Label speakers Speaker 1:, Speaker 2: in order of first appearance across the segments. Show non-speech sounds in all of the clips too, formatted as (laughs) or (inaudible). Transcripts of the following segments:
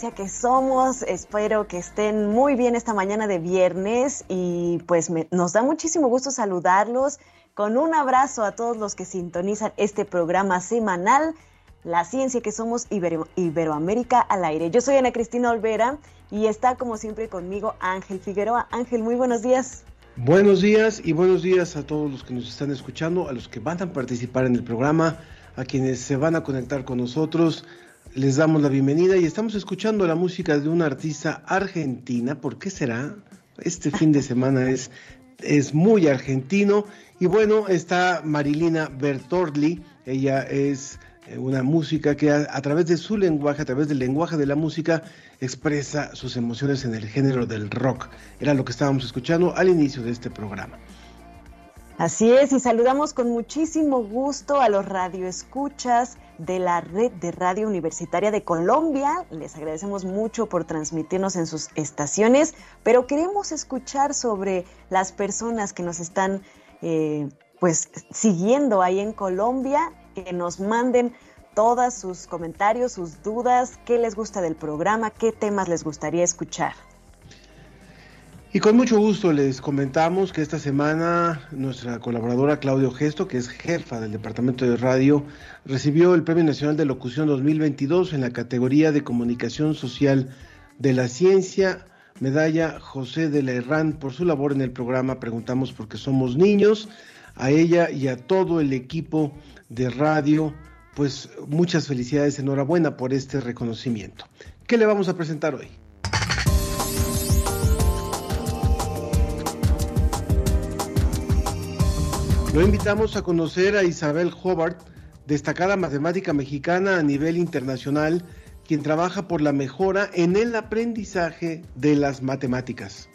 Speaker 1: Bienvenidos a la ciencia que somos. Espero que estén muy bien esta mañana de viernes y pues me- nos da muchísimo gusto saludarlos con un abrazo a todos los que sintonizan este programa semanal, La ciencia que somos Ibero- Iberoamérica al aire. Yo soy Ana Cristina Olvera y está como siempre conmigo Ángel Figueroa. Ángel, muy buenos días.
Speaker 2: Buenos días y buenos días a todos los que nos están escuchando, a los que van a participar en el programa, a quienes se van a conectar con nosotros. Les damos la bienvenida y estamos escuchando la música de una artista argentina. ¿Por qué será? Este fin de semana es, es muy argentino. Y bueno, está Marilina Bertorli. Ella es eh, una música que a, a través de su lenguaje, a través del lenguaje de la música, expresa sus emociones en el género del rock. Era lo que estábamos escuchando al inicio de este programa.
Speaker 1: Así es, y saludamos con muchísimo gusto a los radioescuchas de la red de radio universitaria de Colombia. Les agradecemos mucho por transmitirnos en sus estaciones, pero queremos escuchar sobre las personas que nos están eh, pues siguiendo ahí en Colombia, que nos manden todos sus comentarios, sus dudas, qué les gusta del programa, qué temas les gustaría escuchar.
Speaker 2: Y con mucho gusto les comentamos que esta semana nuestra colaboradora Claudio Gesto, que es jefa del Departamento de Radio, recibió el Premio Nacional de Locución 2022 en la categoría de Comunicación Social de la Ciencia, medalla José de la Herrán por su labor en el programa Preguntamos porque somos niños. A ella y a todo el equipo de radio, pues muchas felicidades, enhorabuena por este reconocimiento. ¿Qué le vamos a presentar hoy? Lo invitamos a conocer a Isabel Hobart, destacada matemática mexicana a nivel internacional, quien trabaja por la mejora en el aprendizaje de las matemáticas.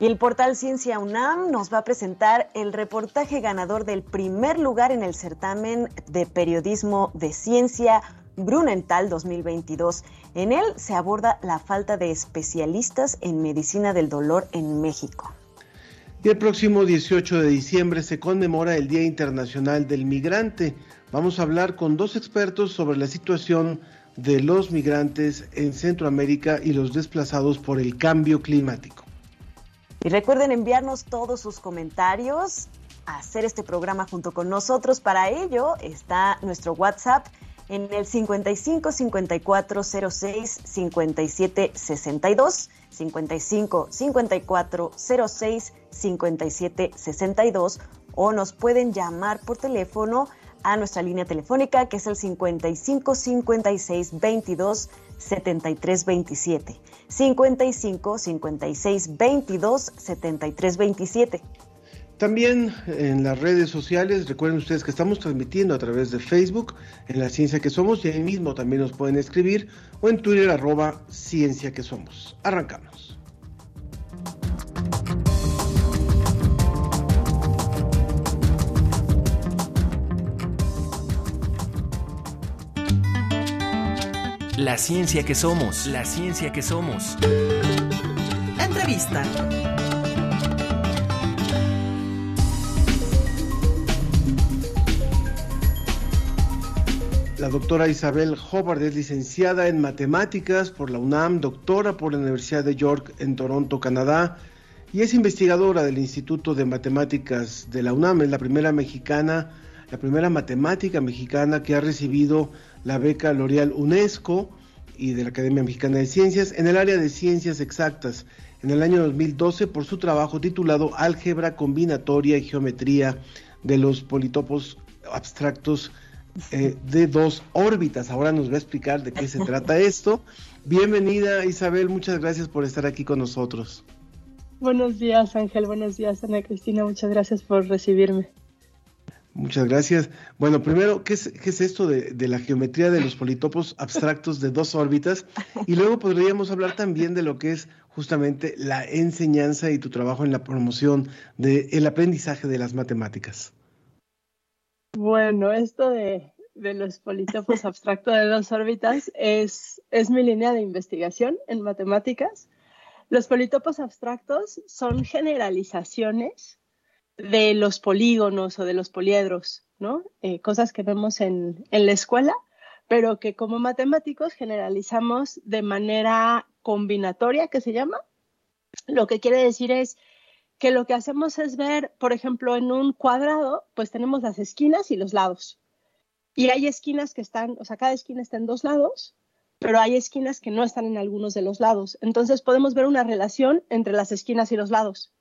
Speaker 1: Y el portal Ciencia UNAM nos va a presentar el reportaje ganador del primer lugar en el certamen de periodismo de ciencia Grunenthal 2022. En él se aborda la falta de especialistas en medicina del dolor en México.
Speaker 2: Y el próximo 18 de diciembre se conmemora el Día Internacional del Migrante. Vamos a hablar con dos expertos sobre la situación de los migrantes en Centroamérica y los desplazados por el cambio climático.
Speaker 1: Y recuerden enviarnos todos sus comentarios, hacer este programa junto con nosotros. Para ello está nuestro WhatsApp en el 55 54 06 57 62 55 54 06 57 62 o nos pueden llamar por teléfono a nuestra línea telefónica que es el 55 56 22 73 27 55 56 22 73 27
Speaker 2: También en las redes sociales, recuerden ustedes que estamos transmitiendo a través de Facebook, en la Ciencia que Somos, y ahí mismo también nos pueden escribir, o en Twitter, arroba Ciencia que Somos. Arrancamos.
Speaker 3: La ciencia que somos. La ciencia que somos.
Speaker 4: Entrevista.
Speaker 2: La doctora Isabel Hobart es licenciada en matemáticas por la UNAM, doctora por la Universidad de York en Toronto, Canadá, y es investigadora del Instituto de Matemáticas de la UNAM. Es la primera mexicana, la primera matemática mexicana que ha recibido la beca L'Oreal UNESCO y de la Academia Mexicana de Ciencias en el área de ciencias exactas. en el año 2012 por su trabajo titulado Álgebra combinatoria y geometría de los politopos abstractos eh, de dos órbitas. Ahora nos va a explicar de qué se trata esto. Bienvenida Isabel, muchas gracias por estar aquí con nosotros.
Speaker 4: Buenos días Ángel, buenos días Ana Cristina, muchas gracias por recibirme.
Speaker 2: Muchas gracias. Bueno, primero, ¿qué es, esto de, de, la geometría de los politopos abstractos de dos órbitas? Y luego podríamos hablar también de lo que es justamente la enseñanza y tu trabajo en la promoción del aprendizaje de las matemáticas.
Speaker 4: Bueno, esto de, de los politopos (laughs) abstractos de dos órbitas es, es mi línea de investigación en matemáticas. Los politopos abstractos son generalizaciones de los polígonos o de los poliedros, ¿no? Eh, cosas que vemos en, en la escuela, pero que como matemáticos generalizamos de manera combinatoria, que se llama. Lo que quiere decir es que lo que hacemos es ver, por ejemplo, en un cuadrado, pues tenemos las esquinas y los lados. Y hay esquinas que están, o sea, cada esquina está en dos lados, pero hay esquinas que no están en algunos de los lados. Entonces podemos ver una relación entre las esquinas y los lados.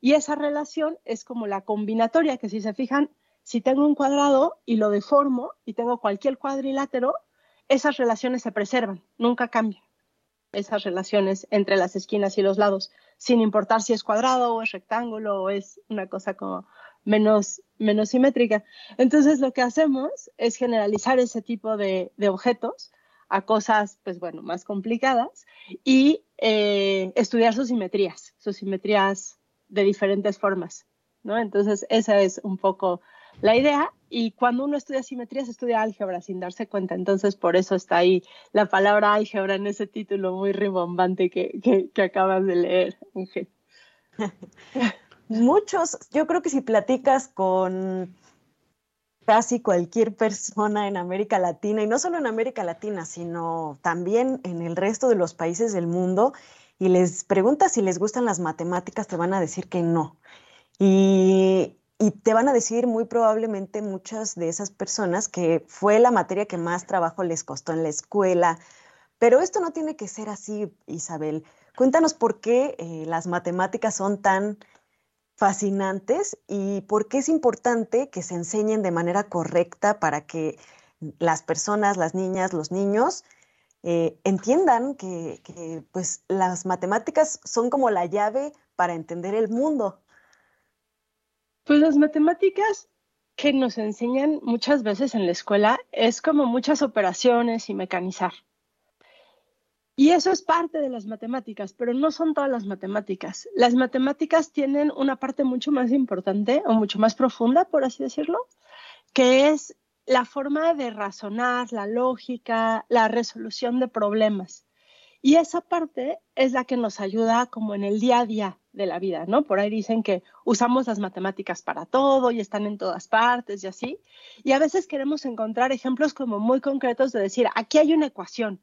Speaker 4: Y esa relación es como la combinatoria, que si se fijan, si tengo un cuadrado y lo deformo y tengo cualquier cuadrilátero, esas relaciones se preservan, nunca cambian esas relaciones entre las esquinas y los lados, sin importar si es cuadrado o es rectángulo o es una cosa como menos, menos simétrica. Entonces lo que hacemos es generalizar ese tipo de, objetos a cosas, pues bueno, más complicadas y eh, estudiar sus simetrías, sus simetrías de diferentes formas, ¿no? Entonces esa es un poco la idea y cuando uno estudia simetría se estudia álgebra sin darse cuenta. Entonces por eso está ahí la palabra álgebra en ese título muy ribombante que, que, acabas de leer,
Speaker 1: Muchos, yo creo que si platicas con casi cualquier persona en América Latina, y no solo en América Latina, sino también en el resto de los países del mundo, y les preguntas si les gustan las matemáticas, te van a decir que no. Y y te van a decir muy probablemente muchas de esas personas que fue la materia que más trabajo les costó en la escuela. Pero esto no tiene que ser así, Isabel. Cuéntanos por qué eh, las matemáticas son tan fascinantes y por qué es importante que se enseñen de manera correcta para que las personas, las niñas, los niños, eh, entiendan que, que pues, las matemáticas son como la llave para entender el mundo.
Speaker 4: Pues las matemáticas que nos enseñan muchas veces en la escuela es como muchas operaciones y mecanizar. Y eso es parte de las matemáticas, pero no son todas las matemáticas. Las matemáticas tienen una parte mucho más importante o mucho más profunda, por así decirlo, que es la forma de razonar, la lógica, la resolución de problemas. Y esa parte es la que nos ayuda como en el día a día de la vida, ¿no? Por ahí dicen que usamos las matemáticas para todo y están en todas partes y así. Y a veces queremos encontrar ejemplos como muy concretos de decir, aquí hay una ecuación.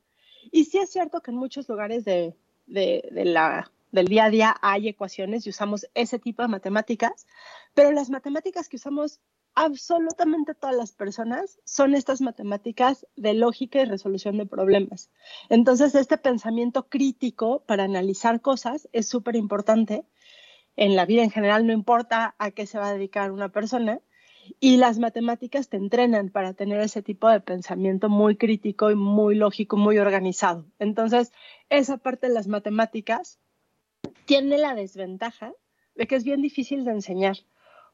Speaker 4: Y sí es cierto que en muchos lugares de, la, del día a día hay ecuaciones y usamos ese tipo de matemáticas, pero las matemáticas que usamos absolutamente todas las personas son estas matemáticas de lógica y resolución de problemas. Entonces, este pensamiento crítico para analizar cosas es súper importante. En la vida en general no importa a qué se va a dedicar una persona y las matemáticas te entrenan para tener ese tipo de pensamiento muy crítico y muy lógico, muy organizado. Entonces, esa parte de las matemáticas tiene la desventaja de que es bien difícil de enseñar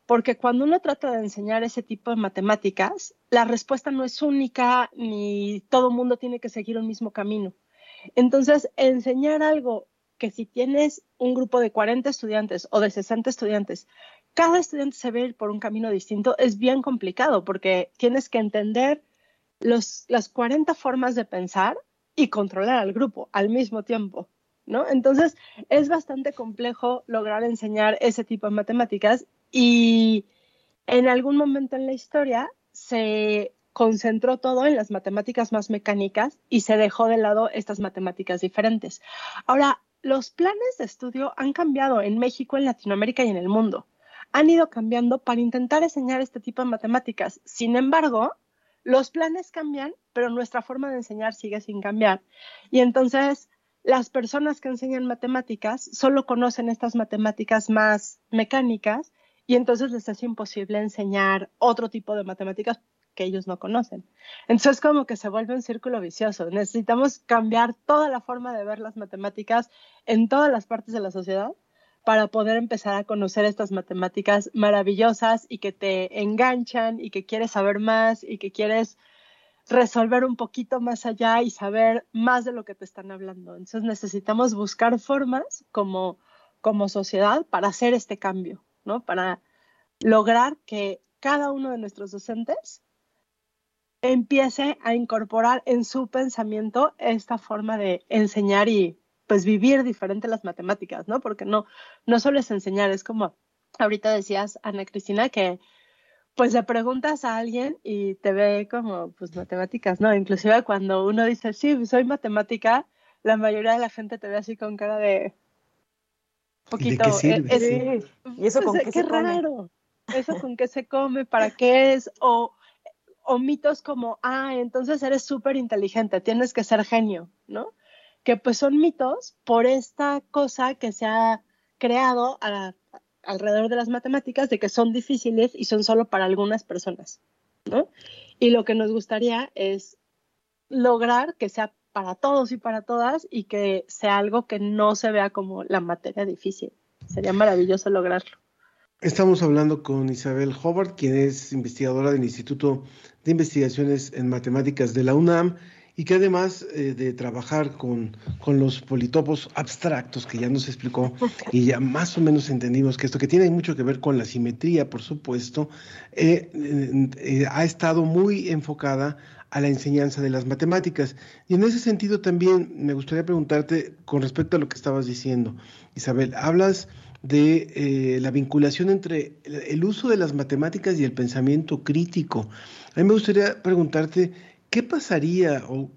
Speaker 4: porque cuando uno trata de enseñar ese tipo de matemáticas, la respuesta no es única ni todo mundo tiene que seguir un mismo camino. Entonces, enseñar algo que si tienes un grupo de 40 estudiantes o de 60 estudiantes, cada estudiante se ve por un camino distinto, es bien complicado porque tienes que entender los, las 40 formas de pensar y controlar al grupo al mismo tiempo. ¿No? Entonces, es bastante complejo lograr enseñar ese tipo de matemáticas y en algún momento en la historia se concentró todo en las matemáticas más mecánicas y se dejó de lado estas matemáticas diferentes. Ahora, los planes de estudio han cambiado en México, en Latinoamérica y en el mundo. Han ido cambiando para intentar enseñar este tipo de matemáticas. Sin embargo, los planes cambian, pero nuestra forma de enseñar sigue sin cambiar. Y entonces las personas que enseñan matemáticas solo conocen estas matemáticas más mecánicas y entonces les es imposible enseñar otro tipo de matemáticas que ellos no conocen. Entonces como que se vuelve un círculo vicioso. Necesitamos cambiar toda la forma de ver las matemáticas en todas las partes de la sociedad para poder empezar a conocer estas matemáticas maravillosas y que te enganchan y que quieres saber más y que quieres resolver un poquito más allá y saber más de lo que te están hablando. Entonces necesitamos buscar formas como, como sociedad para hacer este cambio, Para lograr que cada uno de nuestros docentes empiece a incorporar en su pensamiento esta forma de enseñar y pues vivir diferente las matemáticas, ¿no? Porque no, no solo es enseñar, es como ahorita decías, Ana Cristina, que pues le preguntas a alguien y te ve como pues matemáticas, ¿no? Inclusive cuando uno dice, sí, soy matemática, la mayoría de la gente te ve así con cara de poquito.
Speaker 2: ¿De qué sirve?
Speaker 4: eh, eh,
Speaker 1: ¿Y eso (laughs) con qué
Speaker 4: qué
Speaker 1: se come?
Speaker 4: raro. Eso con qué se come, para (laughs) qué es, o, o mitos como, ah, entonces eres súper inteligente, tienes que ser genio, ¿no? Que pues son mitos por esta cosa que se ha creado a- alrededor de las matemáticas de que son difíciles y son solo para algunas personas, ¿no? Y lo que nos gustaría es lograr que sea para todos y para todas y que sea algo que no se vea como la materia difícil. Sería maravilloso lograrlo.
Speaker 2: Estamos hablando con Isabel Hobart, quien es investigadora del Instituto de Investigaciones en Matemáticas de la UNAM y que además eh, de trabajar con, con los politopos abstractos, que ya nos explicó (laughs) y ya más o menos entendimos que esto que tiene mucho que ver con la simetría, por supuesto, eh, eh, ha estado muy enfocada a la enseñanza de las matemáticas. Y en ese sentido también me gustaría preguntarte con respecto a lo que estabas diciendo, Isabel, hablas de eh, la vinculación entre el, uso de las matemáticas y el pensamiento crítico. A mí me gustaría preguntarte, ¿qué pasaría o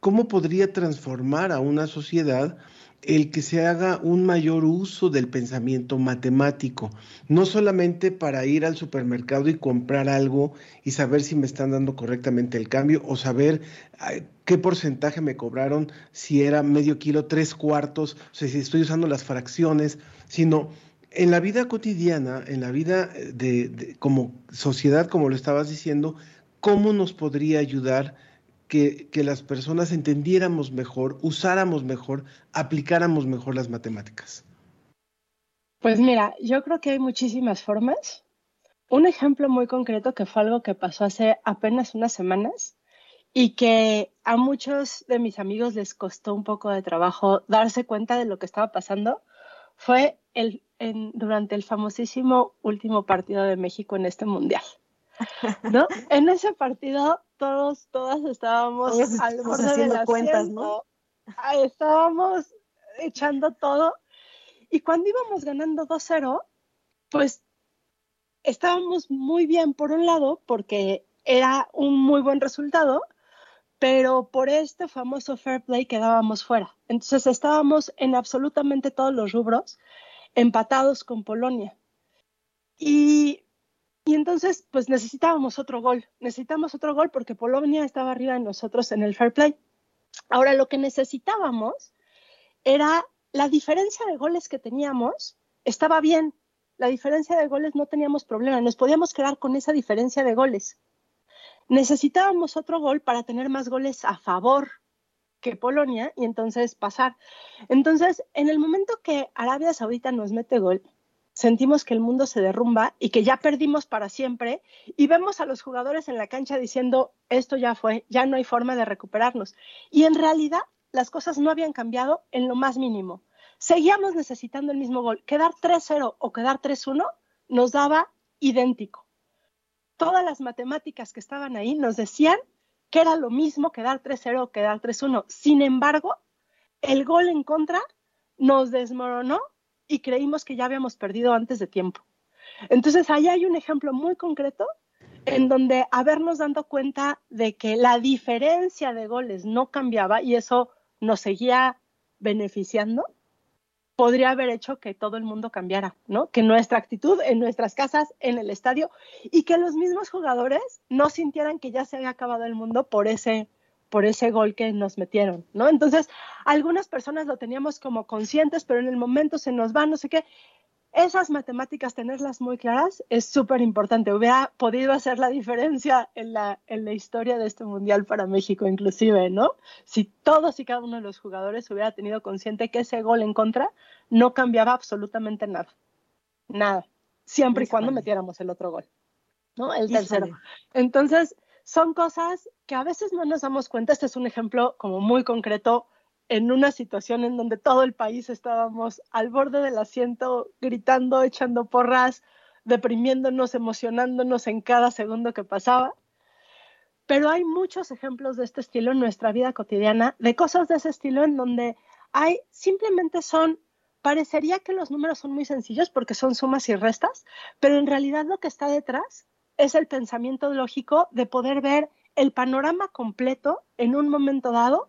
Speaker 2: cómo podría transformar a una sociedad el que se haga un mayor uso del pensamiento matemático? No solamente para ir al supermercado y comprar algo y saber si me están dando correctamente el cambio o saber qué porcentaje me cobraron, si era medio kilo, tres cuartos, o sea, si estoy usando las fracciones, sino en la vida cotidiana, en la vida eh, de, de- como sociedad, como lo estabas diciendo, ¿cómo nos podría ayudar que, las personas entendiéramos mejor, usáramos mejor, aplicáramos mejor las matemáticas?
Speaker 4: Pues mira, yo creo que hay muchísimas formas. Un ejemplo muy concreto que fue algo que pasó hace apenas unas semanas y que a muchos de mis amigos les costó un poco de trabajo darse cuenta de lo que estaba pasando fue el, en- durante el famosísimo último partido de México en este mundial. ¿No? En ese partido todos, todas estábamos
Speaker 1: Todos
Speaker 4: al borde
Speaker 1: haciendo
Speaker 4: del
Speaker 1: cuentas, ¿no?
Speaker 4: ah, estábamos echando todo y cuando íbamos ganando 2-0, pues estábamos muy bien por un lado porque era un muy buen resultado, pero por este famoso fair play quedábamos fuera. Entonces estábamos en absolutamente todos los rubros empatados con Polonia. Y, y entonces pues necesitábamos otro gol, necesitamos otro gol porque Polonia estaba arriba de nosotros en el fair play. Ahora lo que necesitábamos era la diferencia de goles que teníamos, estaba bien, la diferencia de goles no teníamos problema, nos podíamos quedar con esa diferencia de goles. Necesitábamos otro gol para tener más goles a favor que Polonia y entonces pasar. Entonces, en el momento que Arabia Saudita nos mete gol, sentimos que el mundo se derrumba y que ya perdimos para siempre y vemos a los jugadores en la cancha diciendo, esto ya fue, ya no hay forma de recuperarnos. Y en realidad las cosas no habían cambiado en lo más mínimo. Seguíamos necesitando el mismo gol. Quedar 3-0 o quedar 3-1 nos daba idéntico. Todas las matemáticas que estaban ahí nos decían que era lo mismo quedar 3-0 o quedar 3-1. Sin embargo, el gol en contra nos desmoronó y creímos que ya habíamos perdido antes de tiempo. Entonces, ahí hay un ejemplo muy concreto en donde habernos dado cuenta de que la diferencia de goles no cambiaba y eso nos seguía beneficiando, podría haber hecho que todo el mundo cambiara, ¿no? Que nuestra actitud en nuestras casas, en el estadio y que los mismos jugadores no sintieran que ya se había acabado el mundo por ese por ese gol que nos metieron, ¿no? Entonces, algunas personas lo teníamos como conscientes, pero en el momento se nos va, no sé qué. Esas matemáticas, tenerlas muy claras, es súper importante. Hubiera podido hacer la diferencia en la, en la historia de este mundial para México, inclusive, ¿no? Si todos y cada uno de los jugadores hubiera tenido consciente que ese gol en contra no cambiaba absolutamente nada. Nada. Siempre y cuando metiéramos el otro gol, ¿no? El tercero. Entonces, son cosas que a veces no nos damos cuenta. Este es un ejemplo como muy concreto en una situación en donde todo el país estábamos al borde del asiento, gritando, echando porras, deprimiéndonos, emocionándonos en cada segundo que pasaba. Pero hay muchos ejemplos de este estilo en nuestra vida cotidiana, de cosas de ese estilo en donde simplemente son, parecería que los números son muy sencillos porque son sumas y restas, pero en realidad lo que está detrás es el pensamiento lógico de poder ver el panorama completo en un momento dado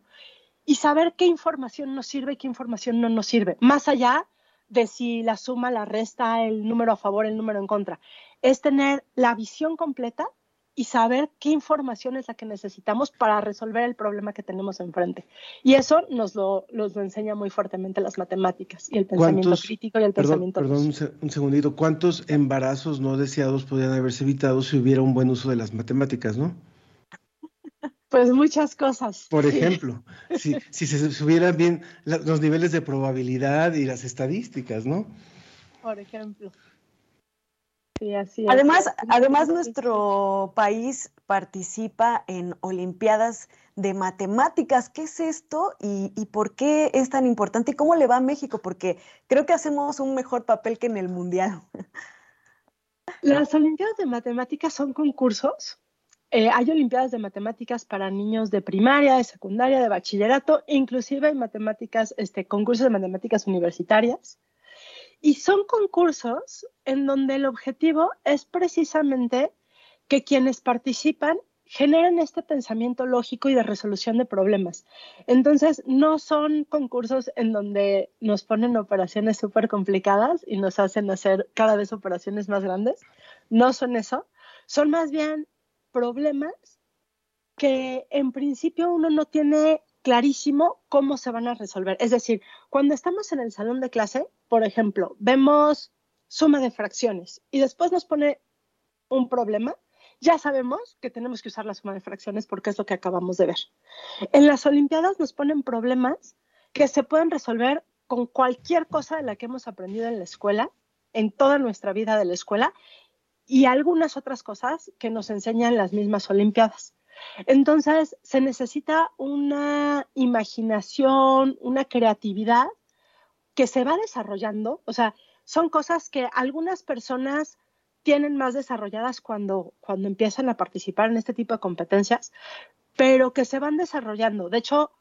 Speaker 4: y saber qué información nos sirve y qué información no nos sirve, más allá de si la suma, la resta, el número a favor, el número en contra. Es tener la visión completa y saber qué información es la que necesitamos para resolver el problema que tenemos enfrente. Y eso nos lo, nos lo enseña muy fuertemente las matemáticas y el pensamiento crítico y el
Speaker 2: perdón,
Speaker 4: pensamiento.
Speaker 2: Perdón, un segundito. ¿Cuántos embarazos no deseados podrían haberse evitado si hubiera un buen uso de las matemáticas, no? (laughs)
Speaker 4: Pues muchas cosas.
Speaker 2: Por ejemplo, si, (laughs) si se subieran bien los niveles de probabilidad y las estadísticas, ¿no?
Speaker 4: Por ejemplo. Sí, así
Speaker 1: además, además nuestro país participa en Olimpiadas de Matemáticas. ¿Qué es esto y, y, por qué es tan importante? ¿Y cómo le va a México? Porque creo que hacemos un mejor papel que en el Mundial. (laughs)
Speaker 4: Las Olimpiadas de Matemáticas son concursos eh, hay Olimpiadas de Matemáticas para niños de primaria, de secundaria, de bachillerato, inclusive hay matemáticas, este, concursos de matemáticas universitarias. Y son concursos en donde el objetivo es precisamente que quienes participan generen este pensamiento lógico y de resolución de problemas. Entonces, no son concursos en donde nos ponen operaciones súper complicadas y nos hacen hacer cada vez operaciones más grandes. No son eso. Son más bien problemas que en principio uno no tiene clarísimo cómo se van a resolver. Es decir, cuando estamos en el salón de clase, por ejemplo, vemos suma de fracciones y después nos pone un problema, ya sabemos que tenemos que usar la suma de fracciones porque es lo que acabamos de ver. En las Olimpiadas nos ponen problemas que se pueden resolver con cualquier cosa de la que hemos aprendido en la escuela, en toda nuestra vida de la escuela, y algunas otras cosas que nos enseñan las mismas Olimpiadas. Entonces, se necesita una imaginación, una creatividad que se va desarrollando. O sea, son cosas que algunas personas tienen más desarrolladas cuando, cuando empiezan a participar en este tipo de competencias, pero que se van desarrollando. De hecho,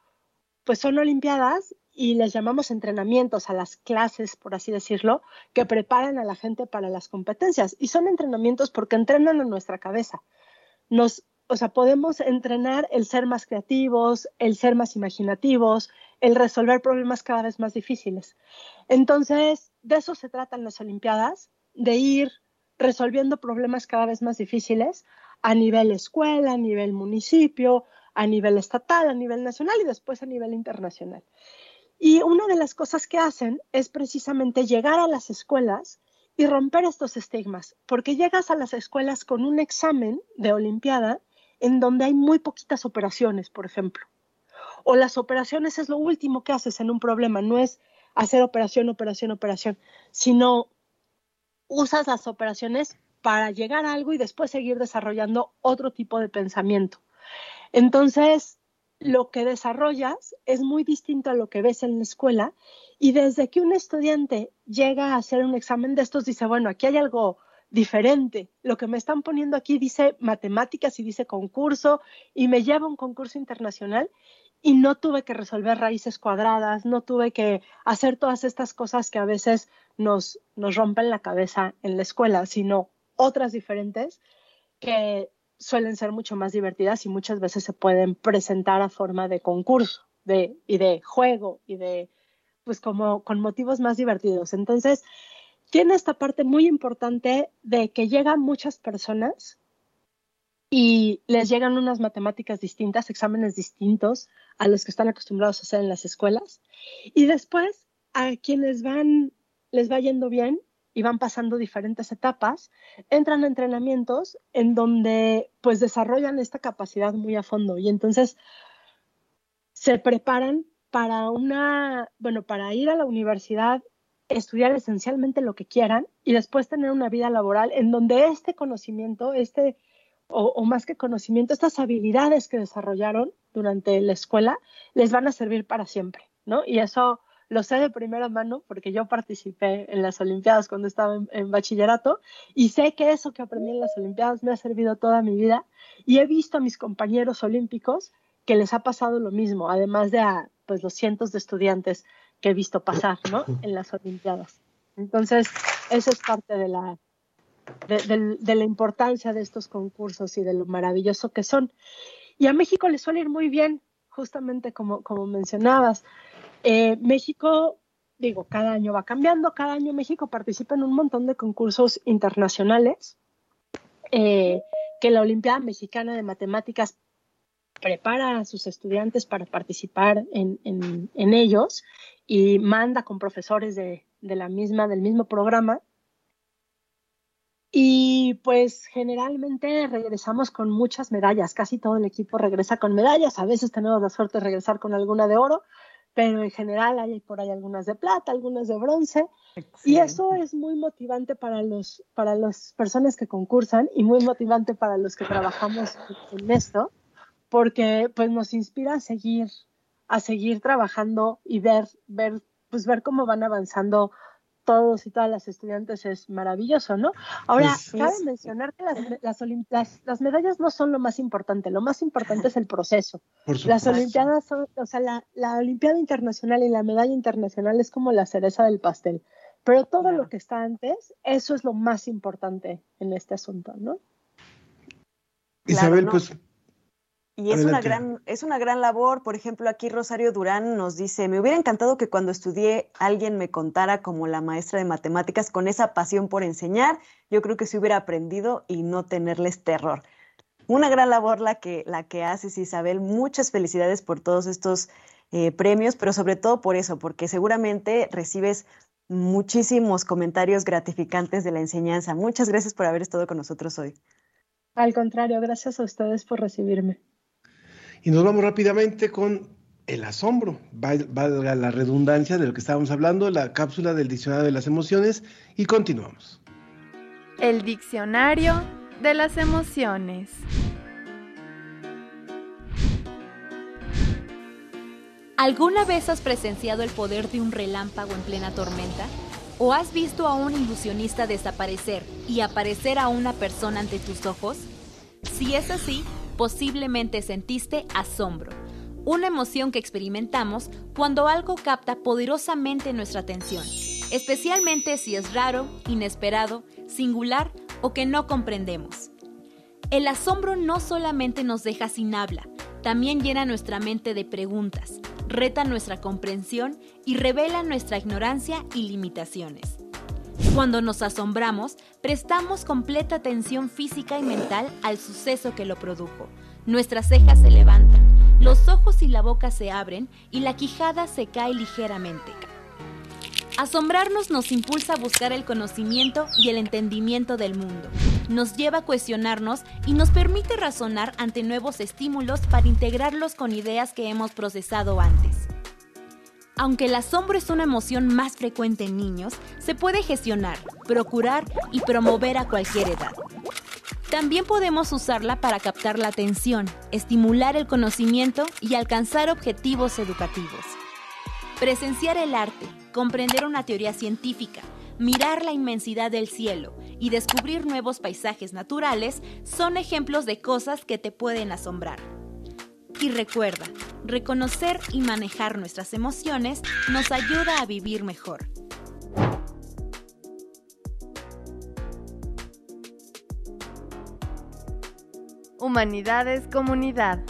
Speaker 4: pues son Olimpiadas y les llamamos entrenamientos a las clases, por así decirlo, que preparan a la gente para las competencias. Y son entrenamientos porque entrenan a nuestra cabeza. Nos, o sea, podemos entrenar el ser más creativos, el ser más imaginativos, el resolver problemas cada vez más difíciles. Entonces, de eso se tratan las Olimpiadas, de ir resolviendo problemas cada vez más difíciles a nivel escuela, a nivel municipio, a nivel estatal, a nivel nacional y después a nivel internacional. Y una de las cosas que hacen es precisamente llegar a las escuelas y romper estos estigmas, porque llegas a las escuelas con un examen de Olimpiada en donde hay muy poquitas operaciones, por ejemplo. O las operaciones es lo último que haces en un problema, no es hacer operación, operación, operación, sino usas las operaciones para llegar a algo y después seguir desarrollando otro tipo de pensamiento. Entonces, lo que desarrollas es muy distinto a lo que ves en la escuela y desde que un estudiante llega a hacer un examen de estos dice, bueno, aquí hay algo diferente. Lo que me están poniendo aquí dice matemáticas y dice concurso y me lleva a un concurso internacional y no tuve que resolver raíces cuadradas, no tuve que hacer todas estas cosas que a veces nos, nos rompen la cabeza en la escuela, sino otras diferentes que suelen ser mucho más divertidas y muchas veces se pueden presentar a forma de concurso de, y de juego y de, pues como con motivos más divertidos. Entonces, tiene esta parte muy importante de que llegan muchas personas y les llegan unas matemáticas distintas, exámenes distintos a los que están acostumbrados a hacer en las escuelas. Y después, a quienes van, les va yendo bien y van pasando diferentes etapas, entran a entrenamientos en donde pues desarrollan esta capacidad muy a fondo y entonces se preparan para una, bueno, para ir a la universidad, estudiar esencialmente lo que quieran y después tener una vida laboral en donde este conocimiento, este, o, más que conocimiento, estas habilidades que desarrollaron durante la escuela les van a servir para siempre, ¿no? Y eso lo sé de primera mano porque yo participé en las Olimpiadas cuando estaba en, bachillerato y sé que eso que aprendí en las Olimpiadas me ha servido toda mi vida y he visto a mis compañeros olímpicos que les ha pasado lo mismo, además de a pues, los cientos de estudiantes que he visto pasar ¿no? (coughs) en las Olimpiadas. Entonces, eso es parte de la, de, de la importancia de estos concursos y de lo maravilloso que son. Y a México le suele ir muy bien, justamente como, como mencionabas. Eh, México, digo, cada año va cambiando, cada año México participa en un montón de concursos internacionales eh, que la Olimpiada Mexicana de Matemáticas prepara a sus estudiantes para participar en, ellos y manda con profesores de, de, la misma, del mismo programa. Y pues generalmente regresamos con muchas medallas, casi todo el equipo regresa con medallas, a veces tenemos la suerte de regresar con alguna de oro, pero en general hay por ahí algunas de plata, algunas de bronce, y eso es muy motivante para los para las personas que concursan y muy motivante para los que trabajamos en esto, porque pues nos inspira a seguir a seguir trabajando y ver ver pues ver cómo van avanzando todos y todas las estudiantes es maravilloso, ¿no? Ahora, cabe mencionar que las, las, medallas no son lo más importante, lo más importante es el proceso. las Olimpiadas son, o sea, la, la, Olimpiada Internacional y la medalla internacional es como la cereza del pastel, pero todo lo que está antes, eso es lo más importante en este asunto, ¿no?
Speaker 2: Isabel, pues
Speaker 1: y es una, gran, es una gran labor. Por ejemplo, aquí Rosario Durán nos dice, me hubiera encantado que cuando estudié alguien me contara como la maestra de matemáticas con esa pasión por enseñar. Yo creo que se hubiera aprendido y no tenerles terror. Una gran labor la que, la que haces, Isabel. Muchas felicidades por todos estos eh, premios, pero sobre todo por eso, porque seguramente recibes muchísimos comentarios gratificantes de la enseñanza. Muchas gracias por haber estado con nosotros hoy.
Speaker 4: Al contrario, gracias a ustedes por recibirme.
Speaker 2: Y nos vamos rápidamente con el asombro, valga la redundancia de lo que estábamos hablando, la cápsula del diccionario de las emociones y continuamos.
Speaker 5: El diccionario de las emociones.
Speaker 6: ¿Alguna vez has presenciado el poder de un relámpago en plena tormenta? ¿O has visto a un ilusionista desaparecer y aparecer a una persona ante tus ojos? Si es así, posiblemente sentiste asombro, una emoción que experimentamos cuando algo capta poderosamente nuestra atención, especialmente si es raro, inesperado, singular o que no comprendemos. El asombro no solamente nos deja sin habla, también llena nuestra mente de preguntas, reta nuestra comprensión y revela nuestra ignorancia y limitaciones. Cuando nos asombramos, prestamos completa atención física y mental al suceso que lo produjo. Nuestras cejas se levantan, los ojos y la boca se abren y la quijada se cae ligeramente. Asombrarnos nos impulsa a buscar el conocimiento y el entendimiento del mundo. Nos lleva a cuestionarnos y nos permite razonar ante nuevos estímulos para integrarlos con ideas que hemos procesado antes. Aunque el asombro es una emoción más frecuente en niños, se puede gestionar, procurar y promover a cualquier edad. También podemos usarla para captar la atención, estimular el conocimiento y alcanzar objetivos educativos. Presenciar el arte, comprender una teoría científica, mirar la inmensidad del cielo y descubrir nuevos paisajes naturales son ejemplos de cosas que te pueden asombrar. Y recuerda, reconocer y manejar nuestras emociones nos ayuda a vivir mejor.
Speaker 5: Humanidades Comunidad.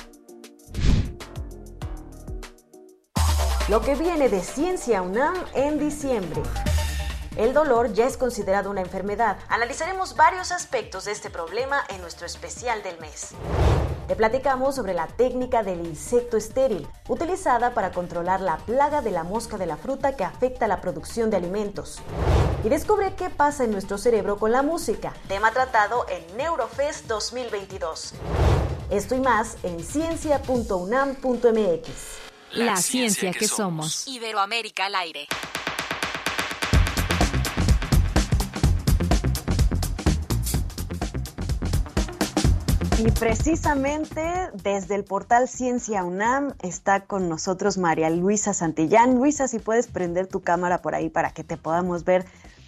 Speaker 1: Lo que viene de Ciencia UNAM en diciembre. El dolor ya es considerado una enfermedad. Analizaremos varios aspectos de este problema en nuestro especial del mes. Te platicamos sobre la técnica del insecto estéril, utilizada para controlar la plaga de la mosca de la fruta que afecta la producción de alimentos. Y descubre qué pasa en nuestro cerebro con la música, tema tratado en Neurofest 2022. Esto y más en ciencia.unam.mx.
Speaker 6: La, ciencia, que, somos. Iberoamérica al aire.
Speaker 1: Y precisamente desde el portal Ciencia UNAM está con nosotros María Luisa Santillán. Luisa, si puedes prender tu cámara por ahí para que te podamos ver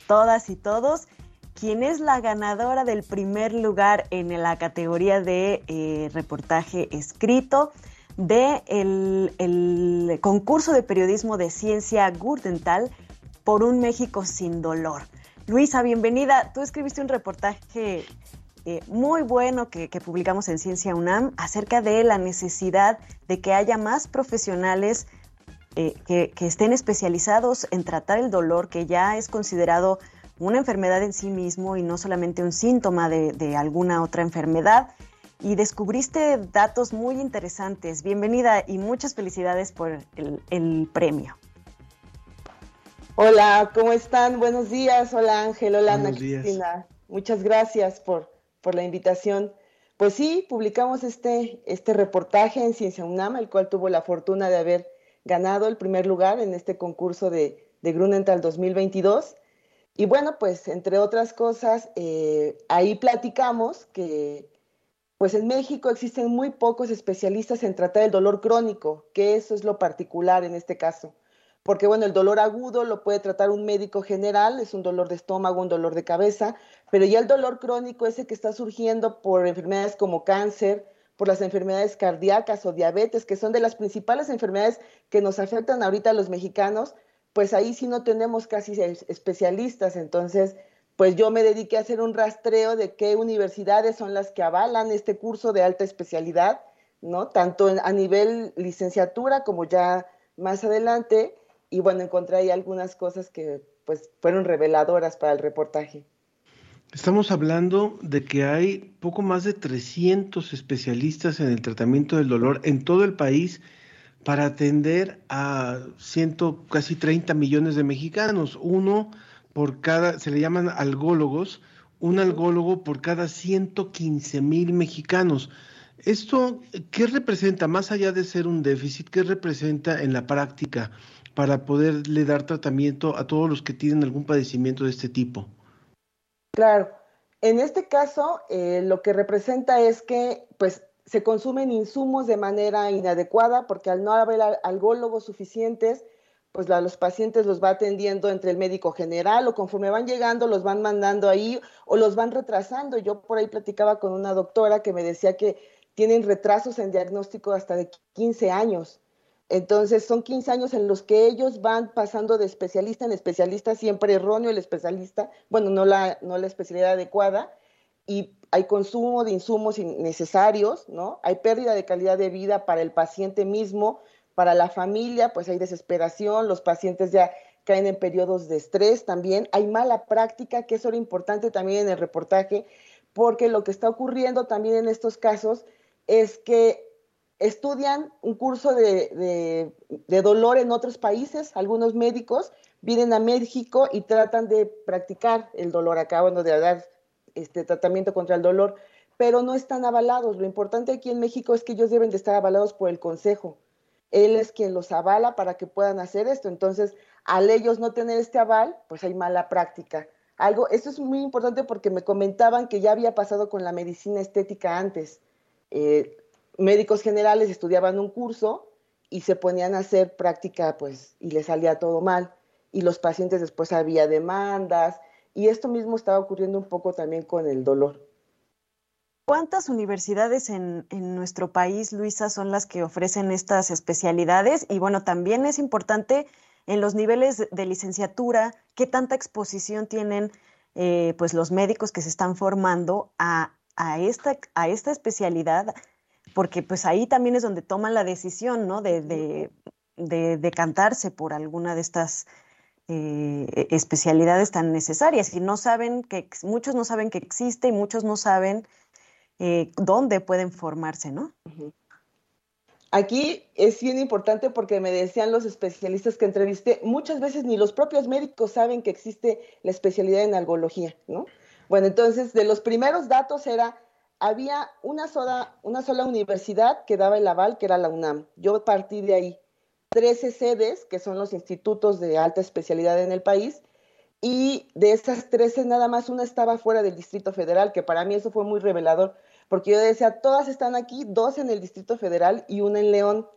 Speaker 1: todas y todos. ¿Quién es la ganadora del primer lugar en la categoría de eh, reportaje escrito del de el concurso de periodismo de ciencia Gurdental por un México sin dolor. Luisa, bienvenida. Tú escribiste un reportaje eh, muy bueno que, publicamos en Ciencia UNAM acerca de la necesidad de que haya más profesionales eh, que, estén especializados en tratar el dolor, que ya es considerado una enfermedad en sí mismo y no solamente un síntoma de, alguna otra enfermedad. Y descubriste datos muy interesantes. Bienvenida y muchas felicidades por el, el premio.
Speaker 7: Hola, ¿cómo están? Buenos días. Hola Ángel, hola Ana Cristina. Muchas gracias por, por la invitación. Pues sí, publicamos este, este reportaje en Ciencia UNAM, el cual tuvo la fortuna de haber ganado el primer lugar en este concurso de, de Grunenthal 2022. Y bueno, pues entre otras cosas, eh, ahí platicamos que pues en México existen muy pocos especialistas en tratar el dolor crónico, que eso es lo particular en este caso porque bueno, el dolor agudo lo puede tratar un médico general, es un dolor de estómago, un dolor de cabeza, pero ya el dolor crónico, ese que está surgiendo por enfermedades como cáncer, por las enfermedades cardíacas o diabetes, que son de las principales enfermedades que nos afectan ahorita a los mexicanos, pues ahí sí no tenemos casi especialistas. Entonces, pues yo me dediqué a hacer un rastreo de qué universidades son las que avalan este curso de alta especialidad, ¿no? Tanto a nivel licenciatura como ya más adelante y bueno, encontré ahí algunas cosas que pues fueron reveladoras para el reportaje.
Speaker 2: Estamos hablando de que hay poco más de 300 especialistas en el tratamiento del dolor en todo el país para atender a ciento, casi 30 millones de mexicanos. Uno por cada, se le llaman algólogos, un algólogo por cada 115 mil mexicanos. ¿Esto qué representa, más allá de ser un déficit, qué representa en la práctica? Para poderle dar tratamiento a todos los que tienen algún padecimiento de este tipo.
Speaker 7: Claro, en este caso eh, lo que representa es que pues se consumen insumos de manera inadecuada porque al no haber algólogos suficientes, pues a los pacientes los va atendiendo entre el médico general o conforme van llegando los van mandando ahí o los van retrasando. Yo por ahí platicaba con una doctora que me decía que tienen retrasos en diagnóstico hasta de 15 años. Entonces son 15 años en los que ellos van pasando de especialista en especialista, siempre erróneo el especialista, bueno, no la, no la especialidad adecuada, y hay consumo de insumos innecesarios, ¿no? Hay pérdida de calidad de vida para el paciente mismo, para la familia, pues hay desesperación, los pacientes ya caen en periodos de estrés también, hay mala práctica, que eso era importante también en el reportaje, porque lo que está ocurriendo también en estos casos es que estudian un curso de, dolor en otros países, algunos médicos vienen a México y tratan de practicar el dolor acá, bueno, de dar este tratamiento contra el dolor, pero no están avalados. Lo importante aquí en México es que ellos deben de estar avalados por el Consejo. Él es quien los avala para que puedan hacer esto. Entonces, al ellos no tener este aval, pues hay mala práctica. Algo, esto es muy importante porque me comentaban que ya había pasado con la medicina estética antes. Eh, médicos generales estudiaban un curso y se ponían a hacer práctica, pues, y les salía todo mal. Y los pacientes después había demandas. Y esto mismo estaba ocurriendo un poco también con el dolor.
Speaker 1: ¿Cuántas universidades en, en, nuestro país, Luisa, son las que ofrecen estas especialidades? Y bueno, también es importante en los niveles de licenciatura, qué tanta exposición tienen eh, pues los médicos que se están formando a, a, esta, a esta especialidad, porque pues ahí también es donde toman la decisión, ¿no? De, de, de decantarse por alguna de estas eh, especialidades tan necesarias y no saben que muchos no saben que existe y muchos no saben eh, dónde pueden formarse, ¿no?
Speaker 7: Aquí es bien importante porque me decían los especialistas que entrevisté, muchas veces ni los propios médicos saben que existe la especialidad en algología, ¿no? Bueno, entonces, de los primeros datos era, había una sola, universidad que daba el aval, que era la UNAM. Yo partí de ahí. Trece sedes, que son los institutos de alta especialidad en el país, y de esas trece nada más una estaba fuera del Distrito Federal, que para mí eso fue muy revelador, porque yo decía, todas están aquí, dos en el Distrito Federal y una en León.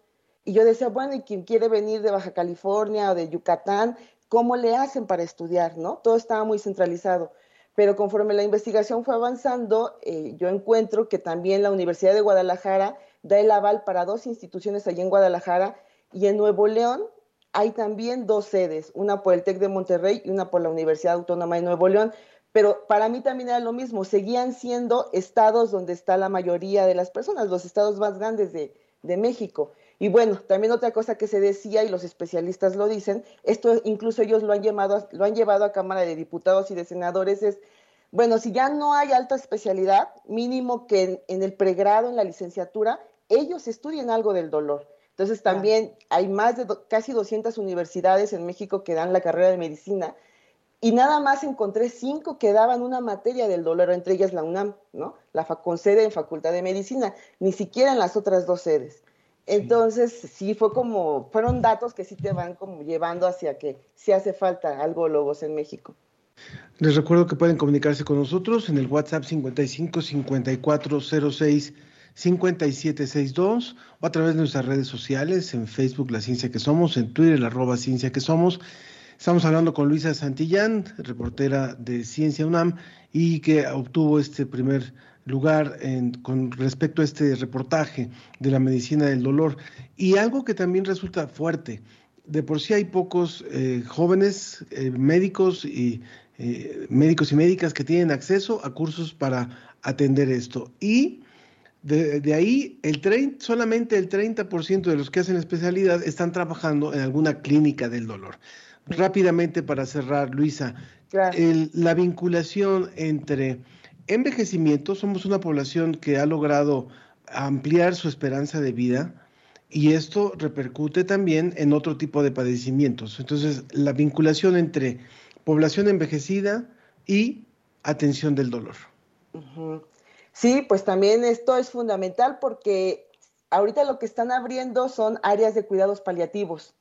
Speaker 7: Y yo decía, bueno, y quien quiere venir de Baja California o de Yucatán, ¿cómo le hacen para estudiar? ¿no? Todo estaba muy centralizado. Pero conforme la investigación fue avanzando, eh, yo encuentro que también la Universidad de Guadalajara da el aval para dos instituciones allí en Guadalajara y en Nuevo León hay también dos sedes, una por el TEC de Monterrey y una por la Universidad Autónoma de Nuevo León. Pero para mí también era lo mismo, seguían siendo estados donde está la mayoría de las personas, los estados más grandes de, de México. Y bueno, también otra cosa que se decía, y los especialistas lo dicen, esto incluso ellos lo han, llamado, lo han llevado a Cámara de Diputados y de Senadores, es, bueno, si ya no hay alta especialidad, mínimo que en, en el pregrado, en la licenciatura, ellos estudien algo del dolor. Entonces también hay más de do, casi 200 universidades en México que dan la carrera de medicina y nada más encontré cinco que daban una materia del dolor, entre ellas la UNAM, ¿no? La con sede en Facultad de Medicina, ni siquiera en las otras dos sedes. Entonces, sí, fue como, fueron datos que sí te van como llevando hacia que sí hace falta algólogos en México.
Speaker 2: Les recuerdo que pueden comunicarse con nosotros en el WhatsApp 55 54 06 5762 o a través de nuestras redes sociales, en Facebook La Ciencia que Somos, en Twitter arroba Ciencia que Somos. Estamos hablando con Luisa Santillán, reportera de Ciencia UNAM, y que obtuvo este primer lugar en, con respecto a este reportaje de la medicina del dolor. Y algo que también resulta fuerte, de por sí hay pocos eh, jóvenes eh, médicos y eh, médicos y médicas que tienen acceso a cursos para atender esto. Y de, de, ahí, el 30, solamente el 30% de los que hacen especialidad están trabajando en alguna clínica del dolor. Rápidamente para cerrar, Luisa, el, la vinculación entre envejecimiento, somos una población que ha logrado ampliar su esperanza de vida y esto repercute también en otro tipo de padecimientos. Entonces, la vinculación entre población envejecida y atención del dolor.
Speaker 7: Sí, pues también esto es fundamental porque ahorita lo que están abriendo son áreas de cuidados paliativos,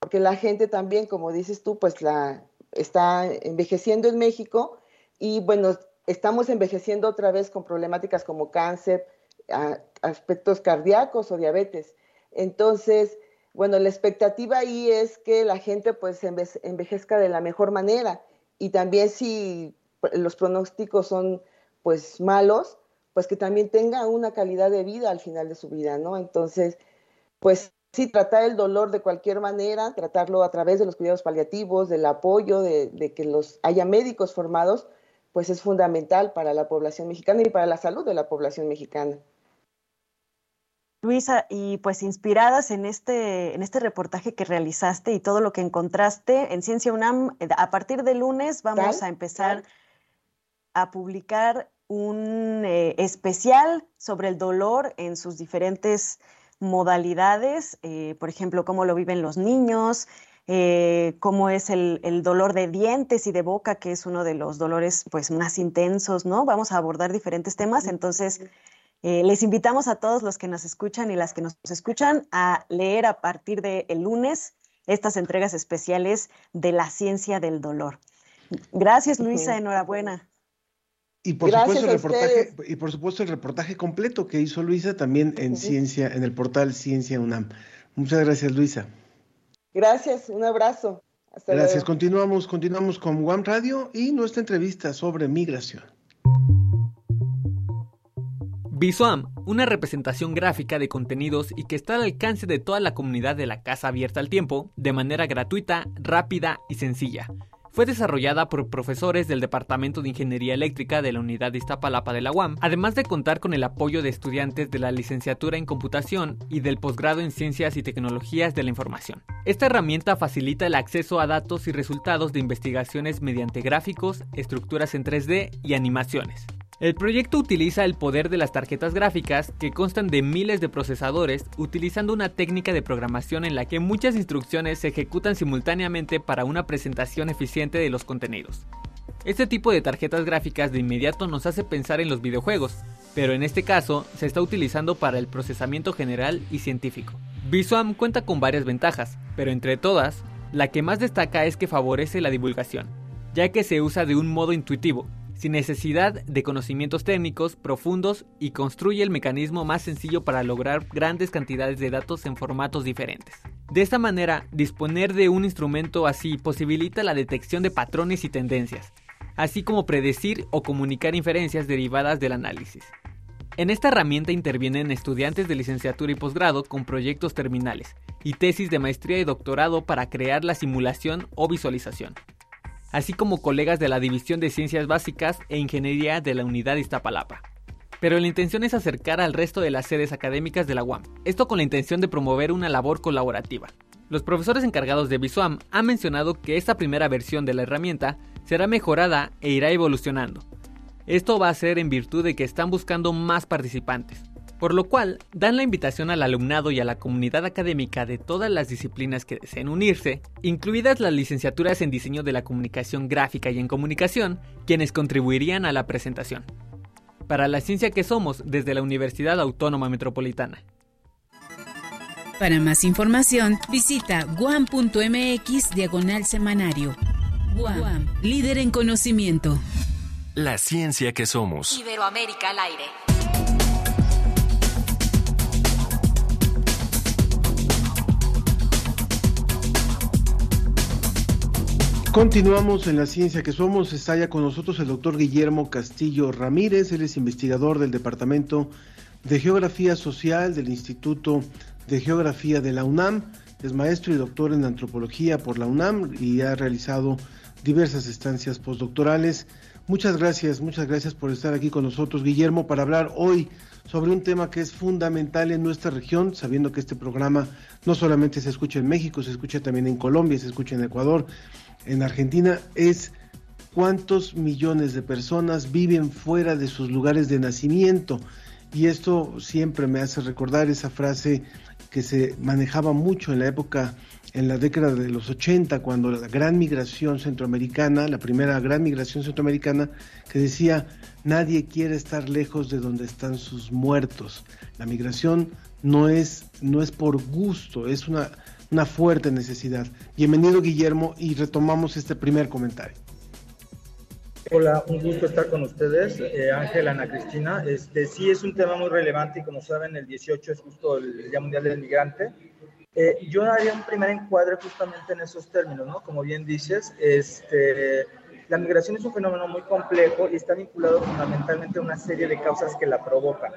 Speaker 7: porque la gente también, como dices tú, pues la está envejeciendo en México y bueno, estamos envejeciendo otra vez con problemáticas como cáncer, aspectos cardíacos o diabetes. Entonces, bueno, la expectativa ahí es que la gente pues envejezca de la mejor manera y también si los pronósticos son pues malos, pues que también tenga una calidad de vida al final de su vida, ¿no? Entonces, pues sí, tratar el dolor de cualquier manera, tratarlo a través de los cuidados paliativos, del apoyo, de, de que los haya médicos formados, pues es fundamental para la población mexicana y para la salud de la población mexicana.
Speaker 1: Luisa, y pues inspiradas en este, en este reportaje que realizaste y todo lo que encontraste en Ciencia UNAM, eh, a partir de lunes vamos ¿Tal? a empezar ¿Tal? a publicar un eh, especial sobre el dolor en sus diferentes modalidades, eh, por ejemplo, cómo lo viven los niños, eh, cómo es el, el, dolor de dientes y de boca, que es uno de los dolores pues, más intensos, ¿no? Vamos a abordar diferentes temas, entonces eh, les invitamos a todos los que nos escuchan y las que nos escuchan a leer a partir del de lunes estas entregas especiales de la ciencia del dolor. Gracias, Luisa, enhorabuena.
Speaker 2: Y por, supuesto el reportaje, y por supuesto el reportaje completo que hizo Luisa también en Ciencia, en el portal Ciencia UNAM. Muchas gracias, Luisa.
Speaker 7: Gracias, un abrazo.
Speaker 2: Hasta gracias. Luego. Continuamos, continuamos con One Radio y nuestra entrevista sobre migración.
Speaker 8: Visuam, una representación gráfica de contenidos y que está al alcance de toda la comunidad de la Casa Abierta al Tiempo de manera gratuita, rápida y sencilla fue desarrollada por profesores del Departamento de Ingeniería Eléctrica de la Unidad de Iztapalapa de la UAM, además de contar con el apoyo de estudiantes de la licenciatura en computación y del posgrado en ciencias y tecnologías de la información. Esta herramienta facilita el acceso a datos y resultados de investigaciones mediante gráficos, estructuras en 3D y animaciones. El proyecto utiliza el poder de las tarjetas gráficas que constan de miles de procesadores utilizando una técnica de programación en la que muchas instrucciones se ejecutan simultáneamente para una presentación eficiente de los contenidos. Este tipo de tarjetas gráficas de inmediato nos hace pensar en los videojuegos, pero en este caso se está utilizando para el procesamiento general y científico. Visuam cuenta con varias ventajas, pero entre todas, la que más destaca es que favorece la divulgación, ya que se usa de un modo intuitivo, sin necesidad de conocimientos técnicos profundos y construye el mecanismo más sencillo para lograr grandes cantidades de datos en formatos diferentes. De esta manera, disponer de un instrumento así posibilita la detección de patrones y tendencias, así como predecir o comunicar inferencias derivadas del análisis. En esta herramienta intervienen estudiantes de licenciatura y posgrado con proyectos terminales y tesis de maestría y doctorado para crear la simulación o visualización así como colegas de la División de Ciencias Básicas e Ingeniería de la Unidad Iztapalapa. Pero la intención es acercar al resto de las sedes académicas de la UAM, esto con la intención de promover una labor colaborativa. Los profesores encargados de Visuam han mencionado que esta primera versión de la herramienta será mejorada e irá evolucionando. Esto va a ser en virtud de que están buscando más participantes, por lo cual dan la invitación al alumnado y a la comunidad académica de todas las disciplinas que deseen unirse, incluidas las licenciaturas en diseño de la comunicación gráfica y en comunicación, quienes contribuirían a la presentación. Para la ciencia que somos desde la Universidad Autónoma Metropolitana.
Speaker 9: Para más información, visita guam.mx diagonal semanario. Guam, líder en conocimiento.
Speaker 3: La ciencia que somos.
Speaker 6: Iberoamérica al aire.
Speaker 2: Continuamos en la ciencia que somos. Está ya con nosotros el doctor Guillermo Castillo Ramírez. Él es investigador del Departamento de Geografía Social del Instituto de Geografía de la UNAM. Es maestro y doctor en antropología por la UNAM y ha realizado diversas estancias postdoctorales. Muchas gracias, muchas gracias por estar aquí con nosotros, Guillermo, para hablar hoy sobre un tema que es fundamental en nuestra región, sabiendo que este programa no solamente se escucha en México, se escucha también en Colombia, se escucha en Ecuador, en Argentina es cuántos millones de personas viven fuera de sus lugares de nacimiento. Y esto siempre me hace recordar esa frase que se manejaba mucho en la época, en la década de los 80, cuando la gran migración centroamericana, la primera gran migración centroamericana, que decía, nadie quiere estar lejos de donde están sus muertos. La migración no es, no es por gusto, es una una fuerte necesidad. Bienvenido Guillermo y retomamos este primer comentario.
Speaker 10: Hola, un gusto estar con ustedes, eh, Ángel, Ana Cristina. Este, sí es un tema muy relevante y como saben el 18 es justo el Día Mundial del Migrante. Eh, yo haría un primer encuadre justamente en esos términos, ¿no? Como bien dices, este, la migración es un fenómeno muy complejo y está vinculado fundamentalmente a una serie de causas que la provocan.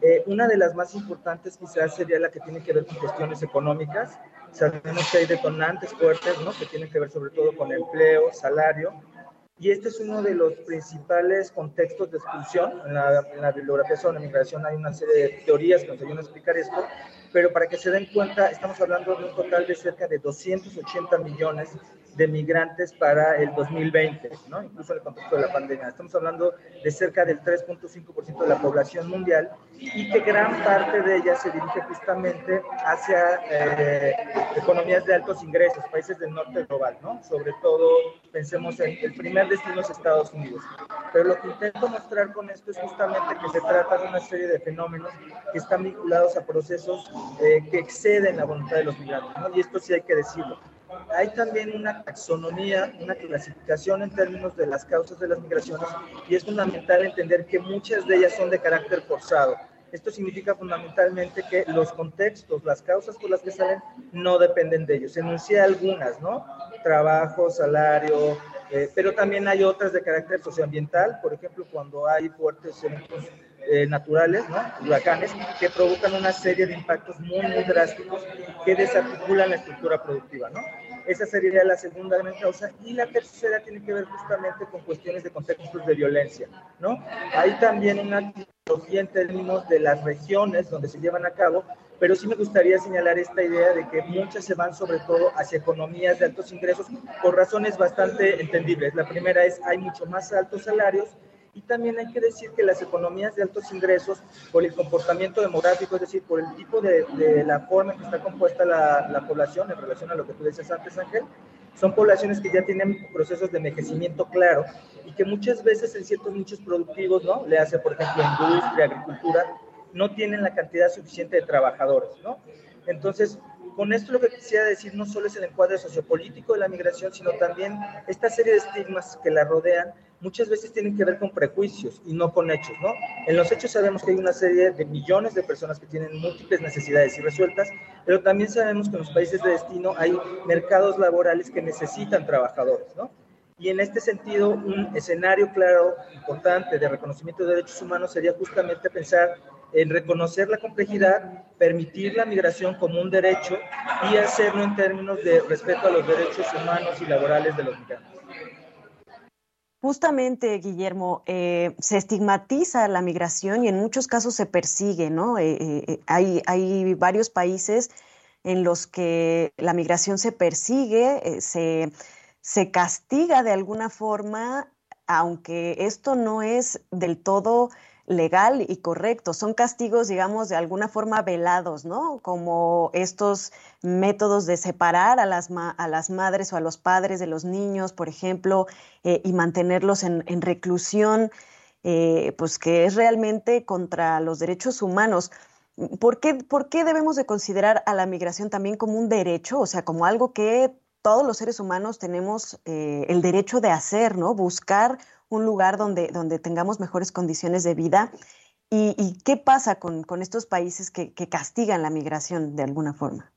Speaker 10: Eh, una de las más importantes quizás sería la que tiene que ver con cuestiones económicas. Sabemos que hay detonantes fuertes, ¿no? Que tienen que ver sobre todo con empleo, salario. Y este es uno de los principales contextos de exclusión. En la, en la bibliografía sobre la migración hay una serie de teorías que nos ayudan a explicar esto, pero para que se den cuenta, estamos hablando de un total de cerca de 280 millones de migrantes para el 2020, ¿no? incluso en el contexto de la pandemia. Estamos hablando de cerca del 3.5% de la población mundial y que gran parte de ella se dirige justamente hacia eh, economías de altos ingresos, países del norte global, ¿no? Sobre todo, pensemos en el primer destino es Estados Unidos. Pero lo que intento mostrar con esto es justamente que se trata de una serie de fenómenos que están vinculados a procesos eh, que exceden la voluntad de los migrantes, ¿no? Y esto sí hay que decirlo hay también una taxonomía, una clasificación en términos de las causas de las migraciones y es fundamental entender que muchas de ellas son de carácter forzado. Esto significa fundamentalmente que los contextos, las causas por las que salen, no dependen de ellos. Enuncié algunas, ¿no? Trabajo, salario, eh, pero también hay otras de carácter socioambiental, por ejemplo, cuando hay fuertes eventos eh, naturales, ¿no? huracanes, que provocan una serie de impactos muy, muy drásticos que desarticulan la estructura productiva. ¿no? Esa sería la segunda gran causa. Y la tercera tiene que ver justamente con cuestiones de contextos de violencia. ¿no? Hay también una en términos de las regiones donde se llevan a cabo, pero sí me gustaría señalar esta idea de que muchas se van sobre todo hacia economías de altos ingresos por razones bastante entendibles. La primera es hay mucho más altos salarios y también hay que decir que las economías de altos ingresos, por el comportamiento demográfico, es decir, por el tipo de, de la forma en que está compuesta la, la, población en relación a lo que tú decías antes, Ángel, son poblaciones que ya tienen procesos de envejecimiento claro y que muchas veces en ciertos nichos productivos, ¿no? Le hace, por ejemplo, industria, agricultura, no tienen la cantidad suficiente de trabajadores, ¿no? Entonces, con esto lo que quisiera decir no solo es el encuadre sociopolítico de la migración, sino también esta serie de estigmas que la rodean muchas veces tienen que ver con prejuicios y no con hechos, ¿no? En los hechos sabemos que hay una serie de millones de personas que tienen múltiples necesidades irresueltas, pero también sabemos que en los países de destino hay mercados laborales que necesitan trabajadores, ¿no? Y en este sentido, un escenario claro, importante de reconocimiento de derechos humanos sería justamente pensar en reconocer la complejidad, permitir la migración como un derecho y hacerlo en términos de respeto a los derechos humanos y laborales de los migrantes.
Speaker 1: Justamente, Guillermo, eh, se estigmatiza la migración y en muchos casos se persigue, ¿no? Eh, eh, hay, hay, varios países en los que la migración se persigue, se, se castiga de alguna forma, aunque esto no es del todo legal y correcto. Son castigos, digamos, de alguna forma velados, ¿no? Como estos métodos de separar a las, a las madres o a los padres de los niños, por ejemplo, eh, y mantenerlos en, reclusión, eh, pues que es realmente contra los derechos humanos. ¿Por qué, ¿Por qué debemos de considerar a la migración también como un derecho, o sea, como algo que todos los seres humanos tenemos eh, el derecho de hacer, ¿no? Buscar un lugar donde, donde tengamos mejores condiciones de vida. ¿Y, qué pasa con, con estos países que, que, castigan la migración de alguna forma?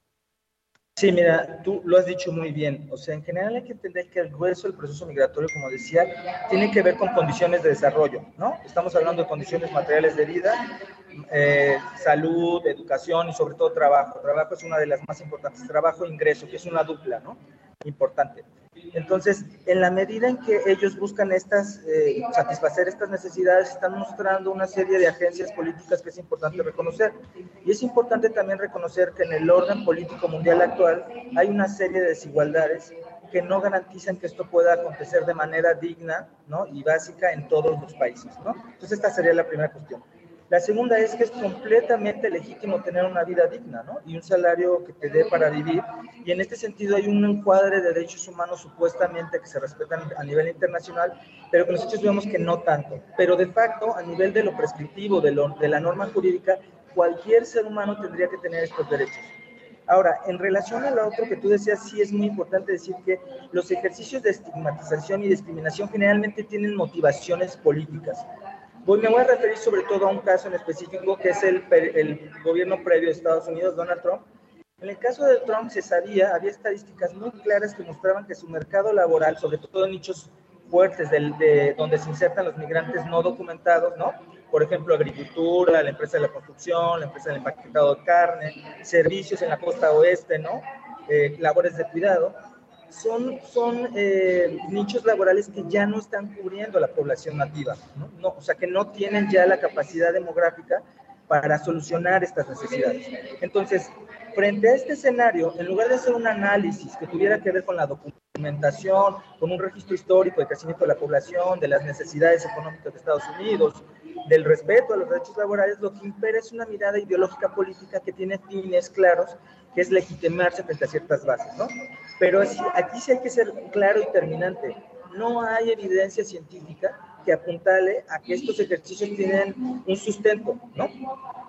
Speaker 10: Sí, mira, tú lo has dicho muy bien. O sea, en general hay que entender que el grueso del proceso migratorio, como decía, tiene que ver con condiciones de desarrollo, ¿no? Estamos hablando de condiciones materiales de vida, eh, salud, educación y sobre todo trabajo. Trabajo es una de las más importantes. Trabajo e ingreso, que es una dupla, ¿no? Importante. Entonces, en la medida en que ellos buscan estas, eh, satisfacer estas necesidades, están mostrando una serie de agencias políticas que es importante reconocer. Y es importante también reconocer que en el orden político mundial actual hay una serie de desigualdades que no garantizan que esto pueda acontecer de manera digna ¿no? y básica en todos los países. ¿no? Entonces, esta sería la primera cuestión. La segunda es que es completamente legítimo tener una vida digna, ¿no? Y un salario que te dé para vivir. Y en este sentido hay un encuadre de derechos humanos supuestamente que se respetan a nivel internacional, pero que nosotros vemos que no tanto. Pero de facto, a nivel de lo prescriptivo, de, lo, de la norma jurídica, cualquier ser humano tendría que tener estos derechos. Ahora, en relación a lo otro que tú decías, sí es muy importante decir que los ejercicios de estigmatización y discriminación generalmente tienen motivaciones políticas. Voy, me voy a referir sobre todo a un caso en específico que es el, el gobierno previo de Estados Unidos, Donald Trump. En el caso de Trump se sabía, había estadísticas muy claras que mostraban que su mercado laboral, sobre todo en nichos fuertes del, de donde se insertan los migrantes no documentados, ¿no? Por ejemplo, agricultura, la empresa de la construcción, la empresa del empaquetado de carne, servicios en la costa oeste, ¿no? Eh, labores de cuidado son, son eh, nichos laborales que ya no están cubriendo la población nativa, ¿no? o sea, que no tienen ya la capacidad demográfica para solucionar estas necesidades. Entonces, frente a este escenario, en lugar de hacer un análisis que tuviera que ver con la documentación, con un registro histórico de crecimiento de la población, de las necesidades económicas de Estados Unidos, del respeto a los derechos laborales, lo que impera es una mirada ideológica política que tiene fines claros, que es legitimarse frente a ciertas bases, ¿no? Pero aquí sí hay que ser claro y terminante. No hay evidencia científica que apuntale a que estos ejercicios tienen un sustento, ¿no?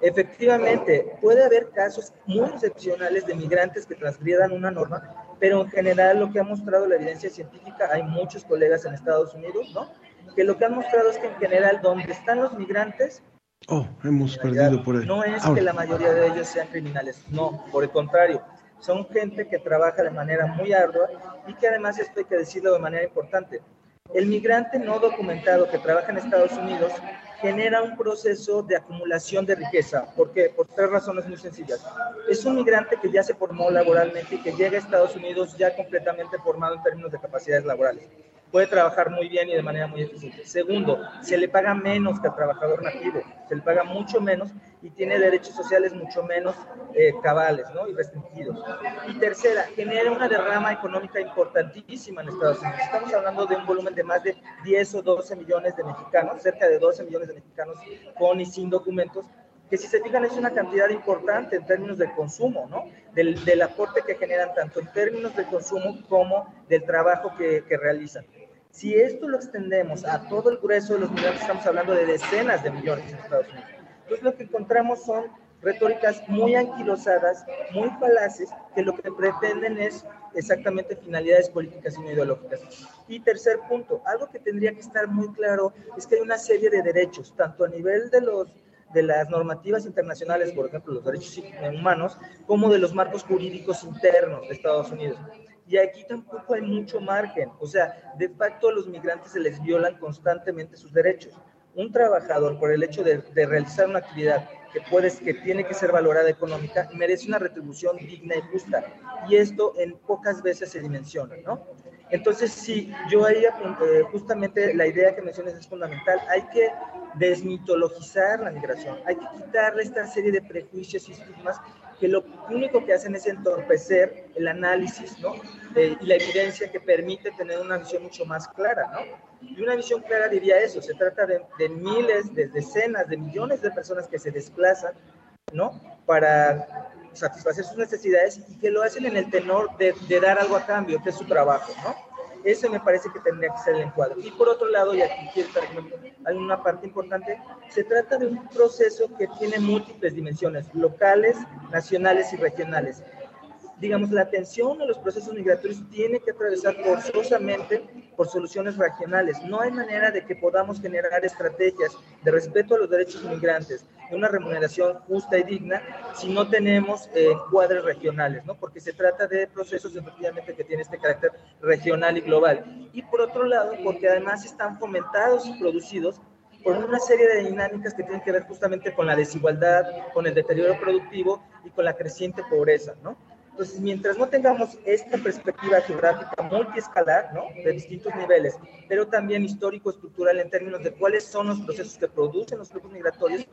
Speaker 10: Efectivamente, puede haber casos muy excepcionales de migrantes que transgredan una norma, pero en general lo que ha mostrado la evidencia científica, hay muchos colegas en Estados Unidos, ¿no? Que lo que han mostrado es que en general donde están los migrantes,
Speaker 2: Oh, hemos perdido por ahí.
Speaker 10: No es que la mayoría de ellos sean criminales, no, por el contrario, son gente que trabaja de manera muy ardua y que además esto hay que decirlo de manera importante. El migrante no documentado que trabaja en Estados Unidos genera un proceso de acumulación de riqueza. ¿Por qué? Por tres razones muy sencillas. Es un migrante que ya se formó laboralmente y que llega a Estados Unidos ya completamente formado en términos de capacidades laborales puede trabajar muy bien y de manera muy eficiente. Segundo, se le paga menos que al trabajador nativo, se le paga mucho menos y tiene derechos sociales mucho menos eh, cabales ¿no? y restringidos. Y tercera, genera una derrama económica importantísima en Estados Unidos. Estamos hablando de un volumen de más de 10 o 12 millones de mexicanos, cerca de 12 millones de mexicanos con y sin documentos, que si se fijan es una cantidad importante en términos del consumo, ¿no? Del, del aporte que generan tanto en términos de consumo como del trabajo que, que realizan. Si esto lo extendemos a todo el grueso de los migrantes, estamos hablando de decenas de millones en Estados Unidos. Entonces lo que encontramos son retóricas muy anquilosadas, muy falaces, que lo que pretenden es exactamente finalidades políticas y no ideológicas. Y tercer punto, algo que tendría que estar muy claro es que hay una serie de derechos, tanto a nivel de los de las normativas internacionales, por ejemplo, los derechos humanos, como de los marcos jurídicos internos de Estados Unidos. Y aquí tampoco hay mucho margen. O sea, de facto a los migrantes se les violan constantemente sus derechos. Un trabajador, por el hecho de, realizar una actividad que, puedes, que tiene que ser valorada económica, merece una retribución digna y justa. Y esto en pocas veces se dimensiona, ¿no? Entonces, sí, yo ahí eh, justamente la idea que mencionas es fundamental. Hay que desmitologizar la migración, hay que quitarle esta serie de prejuicios y estigmas que lo único que hacen es entorpecer el análisis ¿no? y la evidencia que permite tener una visión mucho más clara. ¿no? Y una visión clara diría eso, se trata de, de, miles, de decenas, de millones de personas que se desplazan ¿no? para satisfacer sus necesidades y que lo hacen en el tenor de, de dar algo a cambio, que es su trabajo. ¿no? Ese me parece que tendría que ser el encuadre. Y por otro lado, y aquí quiero hay una parte importante, se trata de un proceso que tiene múltiples dimensiones, locales, nacionales y regionales digamos, la atención a los procesos migratorios tiene que atravesar forzosamente por soluciones regionales. No hay manera de que podamos generar estrategias de respeto a los derechos migrantes, de una remuneración justa y digna, si no tenemos eh, cuadres regionales, ¿no? Porque se trata de procesos efectivamente que tienen este carácter regional y global. Y por otro lado, porque además están fomentados y producidos por una serie de dinámicas que tienen que ver justamente con la desigualdad, con el deterioro productivo y con la creciente pobreza, ¿no? Entonces, mientras no tengamos esta perspectiva geográfica multiescalar, ¿no? De distintos niveles, pero también histórico-estructural en términos de cuáles son los procesos que producen los flujos migratorios,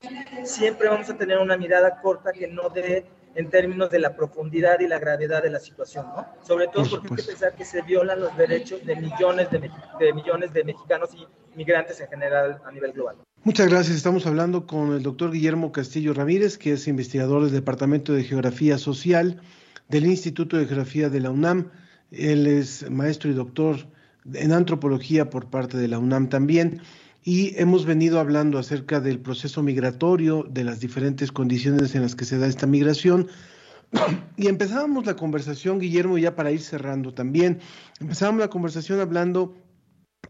Speaker 10: siempre vamos a tener una mirada corta que no dé en términos de la profundidad y la gravedad de la situación, ¿no? Sobre todo porque hay que pensar que se violan los derechos de millones de, de millones de mexicanos y migrantes en general a nivel global.
Speaker 2: Muchas gracias. Estamos hablando con el doctor Guillermo Castillo Ramírez, que es investigador del Departamento de Geografía Social del Instituto de Geografía de la UNAM. Él es maestro y doctor en antropología por parte de la UNAM también. Y hemos venido hablando acerca del proceso migratorio, de las diferentes condiciones en las que se da esta migración. Y empezábamos la conversación, Guillermo, ya para ir cerrando también, empezábamos la conversación hablando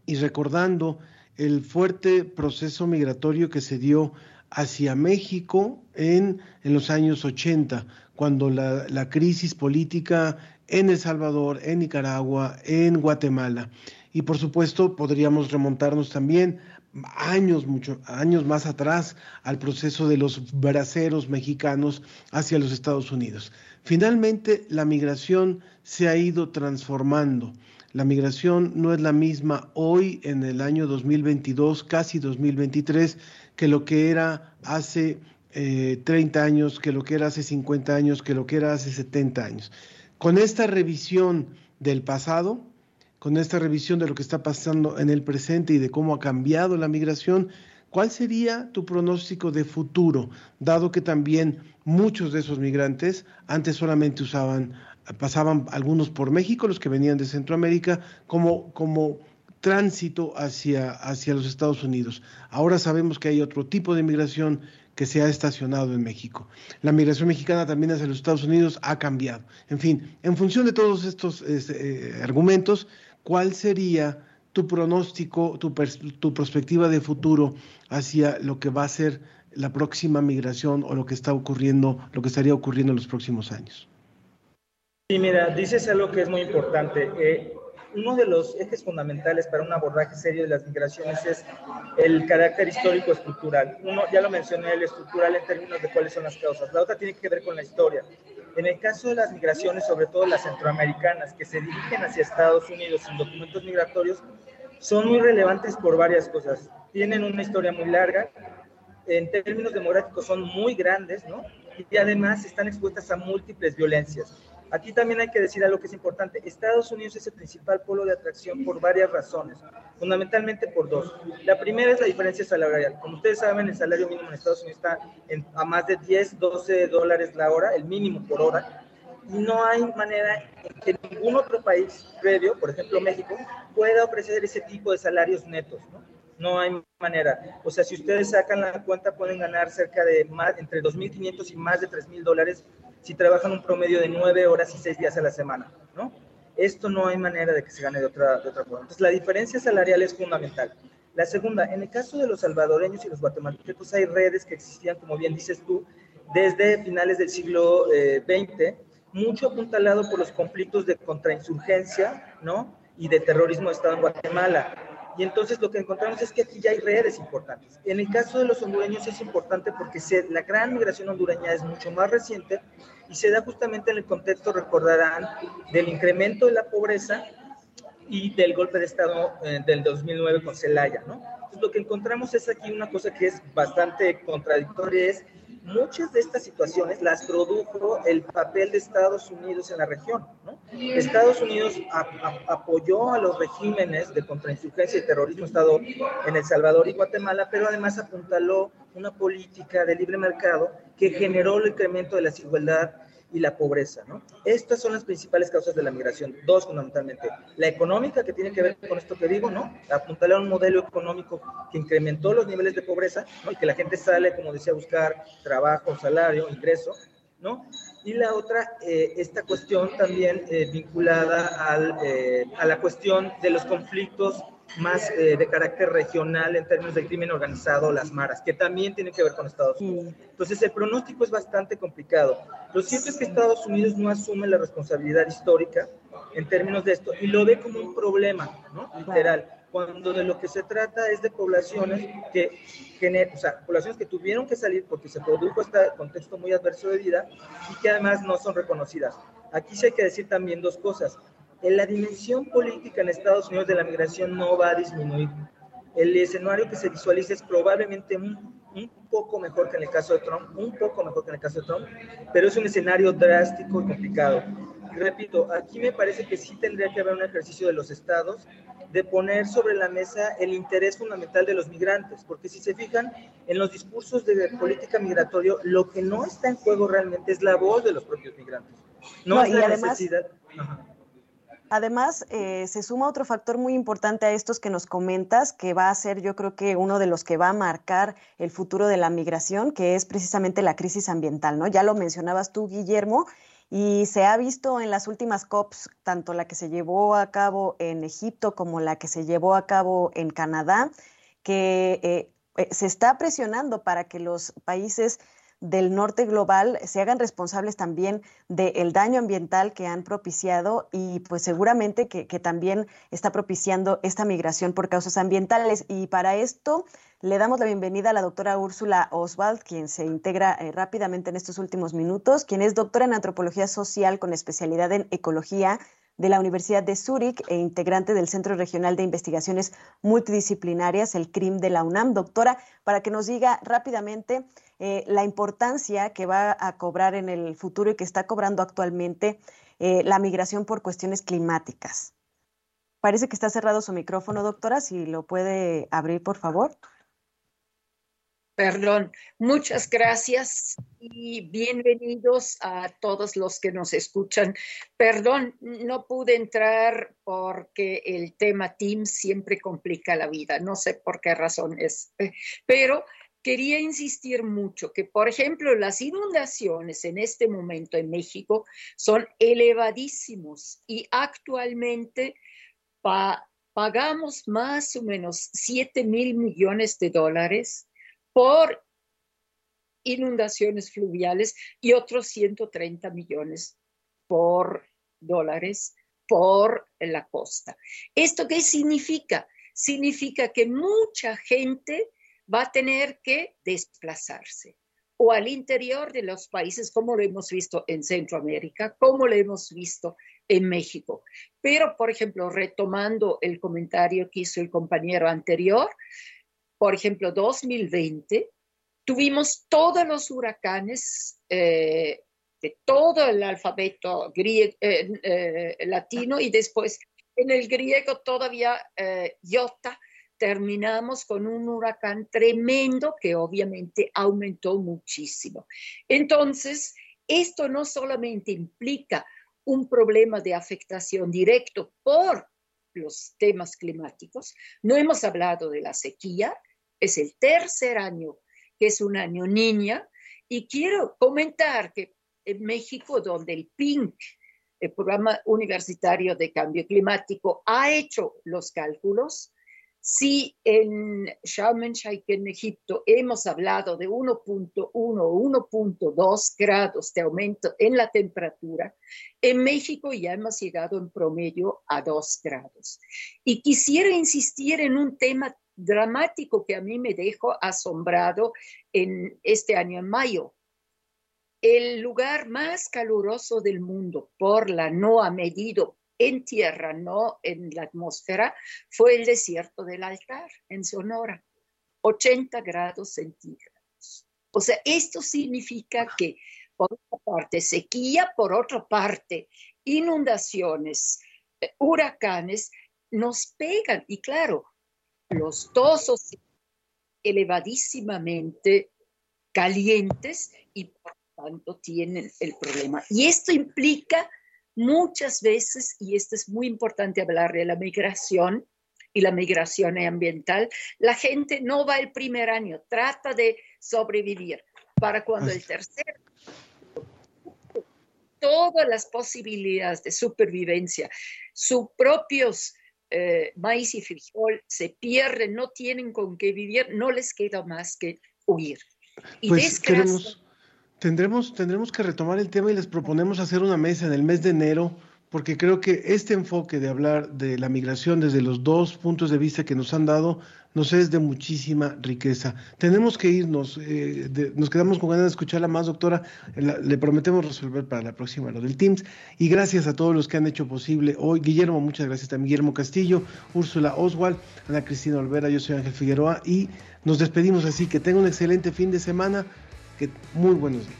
Speaker 2: y recordando el fuerte proceso migratorio que se dio hacia México en, en los años 80, cuando la, crisis política en El Salvador, en Nicaragua, en Guatemala. Y por supuesto podríamos remontarnos también años, muchos años más atrás al proceso de los braceros mexicanos hacia los Estados Unidos. Finalmente, la migración se ha ido transformando. La migración no es la misma hoy en el año 2022, casi 2023, que lo que era hace 30 eh, años, que lo que era hace 50 años, que lo que era hace 70 años. Con esta revisión del pasado, con esta revisión de lo que está pasando en el presente y de cómo ha cambiado la migración, ¿cuál sería tu pronóstico de futuro, dado que también muchos de esos migrantes antes solamente usaban, pasaban algunos por México, los que venían de Centroamérica, como, como tránsito hacia, hacia los Estados Unidos. Ahora sabemos que hay otro tipo de migración que se ha estacionado en México. La migración mexicana también hacia los Estados Unidos ha cambiado. En fin, en función de todos estos este, argumentos, ¿cuál sería tu pronóstico, tu, tu perspectiva de futuro hacia lo que va a ser la próxima migración o lo que está ocurriendo, lo que estaría ocurriendo en los próximos años?
Speaker 10: Sí, mira, dices algo que es muy importante. Eh, uno de los ejes fundamentales para un abordaje serio de las migraciones es el carácter histórico estructural. Uno, ya lo mencioné, el estructural en términos de cuáles son las causas. La otra tiene que ver con la historia. En el caso de las migraciones, sobre todo las centroamericanas, que se dirigen hacia Estados Unidos sin documentos migratorios, son muy relevantes por varias cosas. Tienen una historia muy larga, en términos demográficos son muy grandes, ¿no? Y además están expuestas a múltiples violencias. Aquí también hay que decir algo que es importante. Estados Unidos es el principal polo de atracción por varias razones, fundamentalmente por dos. La primera es la diferencia salarial. Como ustedes saben, el salario mínimo en Estados Unidos está en, a más de 10, 12 dólares la hora, el mínimo por hora. Y no hay manera en que ningún otro país previo, por ejemplo México, pueda ofrecer ese tipo de salarios netos. ¿no? no hay manera. O sea, si ustedes sacan la cuenta, pueden ganar cerca de más, entre 2.500 y más de 3.000 dólares si trabajan un promedio de 9 horas y 6 días a la semana, ¿no? Esto no hay manera de que se gane de otra, de otra forma. Entonces, la diferencia salarial es fundamental. La segunda, en el caso de los salvadoreños y los guatemaltecos, hay redes que existían, como bien dices tú, desde finales del siglo XX, eh, mucho apuntalado por los conflictos de contrainsurgencia, ¿no? Y de terrorismo de Estado en Guatemala y entonces lo que encontramos es que aquí ya hay redes importantes. En el caso de los hondureños es importante porque se, la gran migración hondureña es mucho más reciente y se da justamente en el contexto, recordarán, del incremento de la pobreza y del golpe de Estado eh, del 2009 con Celaya, ¿no? Entonces lo que encontramos es aquí una cosa que es bastante contradictoria, es muchas de estas situaciones las produjo el papel de Estados Unidos en la región. ¿no? Estados Unidos apoyó a los regímenes de contrainsurgencia y terrorismo Estado en El Salvador y Guatemala, pero además apuntaló una política de libre mercado que generó el incremento de la desigualdad y la pobreza. ¿no? Estas son las principales causas de la migración, dos fundamentalmente. La económica, que tiene que ver con esto que digo, ¿no? Apuntalar a un modelo económico que incrementó los niveles de pobreza ¿no? y que la gente sale, como decía, a buscar trabajo, salario, ingreso, ¿no? Y la otra, eh, esta cuestión también eh, vinculada al, eh, a la cuestión de los conflictos más eh, de carácter regional en términos de crimen organizado, las maras, que también tienen que ver con Estados Unidos. Entonces, el pronóstico es bastante complicado. Lo cierto es que Estados Unidos no asume la responsabilidad histórica en términos de esto y lo ve como un problema, ¿no? Literal. Cuando de lo que se trata es de poblaciones que, o sea, poblaciones que tuvieron que salir porque se produjo este contexto muy adverso de vida y que además no son reconocidas. Aquí sí hay que decir también dos cosas en la dimensión política en Estados Unidos de la migración no va a disminuir. El escenario que se visualiza es probablemente un, poco mejor que en el caso de Trump, un poco mejor que en el caso de Trump, pero es un escenario drástico y complicado. repito, aquí me parece que sí tendría que haber un ejercicio de los estados de poner sobre la mesa el interés fundamental de los migrantes, porque si se fijan en los discursos de política migratoria, lo que no está en juego realmente es la voz de los propios migrantes. No, es la necesidad.
Speaker 1: Además, eh, se suma otro factor muy importante a estos que nos comentas, que va a ser yo creo que uno de los que va a marcar el futuro de la migración, que es precisamente la crisis ambiental, ¿no? Ya lo mencionabas tú, Guillermo, y se ha visto en las últimas COPs, tanto la que se llevó a cabo en Egipto como la que se llevó a cabo en Canadá, que eh, eh, se está presionando para que los países del norte global se hagan responsables también del daño ambiental que han propiciado y pues seguramente que, también está propiciando esta migración por causas ambientales. Y para esto le damos la bienvenida a la doctora Úrsula Oswald, quien se integra eh, rápidamente en estos últimos minutos, quien es doctora en antropología social con especialidad en ecología de la Universidad de Zúrich e integrante del Centro Regional de Investigaciones Multidisciplinarias, el CRIM de la UNAM. Doctora, para que nos diga rápidamente eh, la importancia que va a cobrar en el futuro y que está cobrando actualmente eh, la migración por cuestiones climáticas. Parece que está cerrado su micrófono, doctora, si lo puede abrir, por favor.
Speaker 11: Perdón, muchas gracias y bienvenidos a todos los que nos escuchan. Perdón, no pude entrar porque el tema Teams siempre complica la vida, no sé por qué razón es, pero quería insistir mucho que, por ejemplo, las inundaciones en este momento en México son elevadísimos y actualmente pagamos más o menos 7 mil millones de dólares por inundaciones fluviales y otros 130 millones por dólares por la costa. ¿Esto qué significa? Significa que mucha gente va a tener que desplazarse o al interior de los países, como lo hemos visto en Centroamérica, como lo hemos visto en México. Pero, por ejemplo, retomando el comentario que hizo el compañero anterior, por ejemplo, 2020, tuvimos todos los huracanes eh, de todo el alfabeto griego, eh, eh, latino y después en el griego todavía iota terminamos con un huracán tremendo que obviamente aumentó muchísimo. Entonces, esto no solamente implica un problema de afectación directo por los temas climáticos, no hemos hablado de la sequía, es el tercer año que es un año niña, y quiero comentar que en México, donde el PINC, el Programa Universitario de Cambio Climático, ha hecho los cálculos, si en Sharm el Sheikh, en Egipto, hemos hablado de 1.1 o 1.2 grados de aumento en la temperatura, en México ya hemos llegado en promedio a 2 grados. Y quisiera insistir en un tema dramático que a mí me dejó asombrado en este año, en mayo. El lugar más caluroso del mundo por la NOAA medido en tierra, no en la atmósfera, fue el desierto del altar en Sonora, 80 grados centígrados. O sea, esto significa que por una parte sequía, por otra parte inundaciones, eh, huracanes, nos pegan. Y claro, los dos elevadísimamente calientes y por tanto tienen el problema. Y esto implica muchas veces, y esto es muy importante hablar de la migración y la migración ambiental, la gente no va el primer año, trata de sobrevivir para cuando el tercer todas las posibilidades de supervivencia, sus propios eh, maíz y frijol se pierden, no tienen con qué vivir, no les queda más que huir. Y
Speaker 2: pues tendremos, tendremos que retomar el tema y les proponemos hacer una mesa en el mes de enero porque creo que este enfoque de hablar de la migración desde los dos puntos de vista que nos han dado nos es de muchísima riqueza. Tenemos que irnos, eh, nos quedamos con ganas de escucharla más, doctora. le prometemos resolver para la próxima lo del Teams. Y gracias a todos los que han hecho posible hoy. Guillermo, muchas gracias también. Guillermo Castillo, Úrsula Oswald, Ana Cristina Olvera, yo soy Ángel Figueroa y nos despedimos así. Que tenga un excelente fin de semana. Que muy buenos días.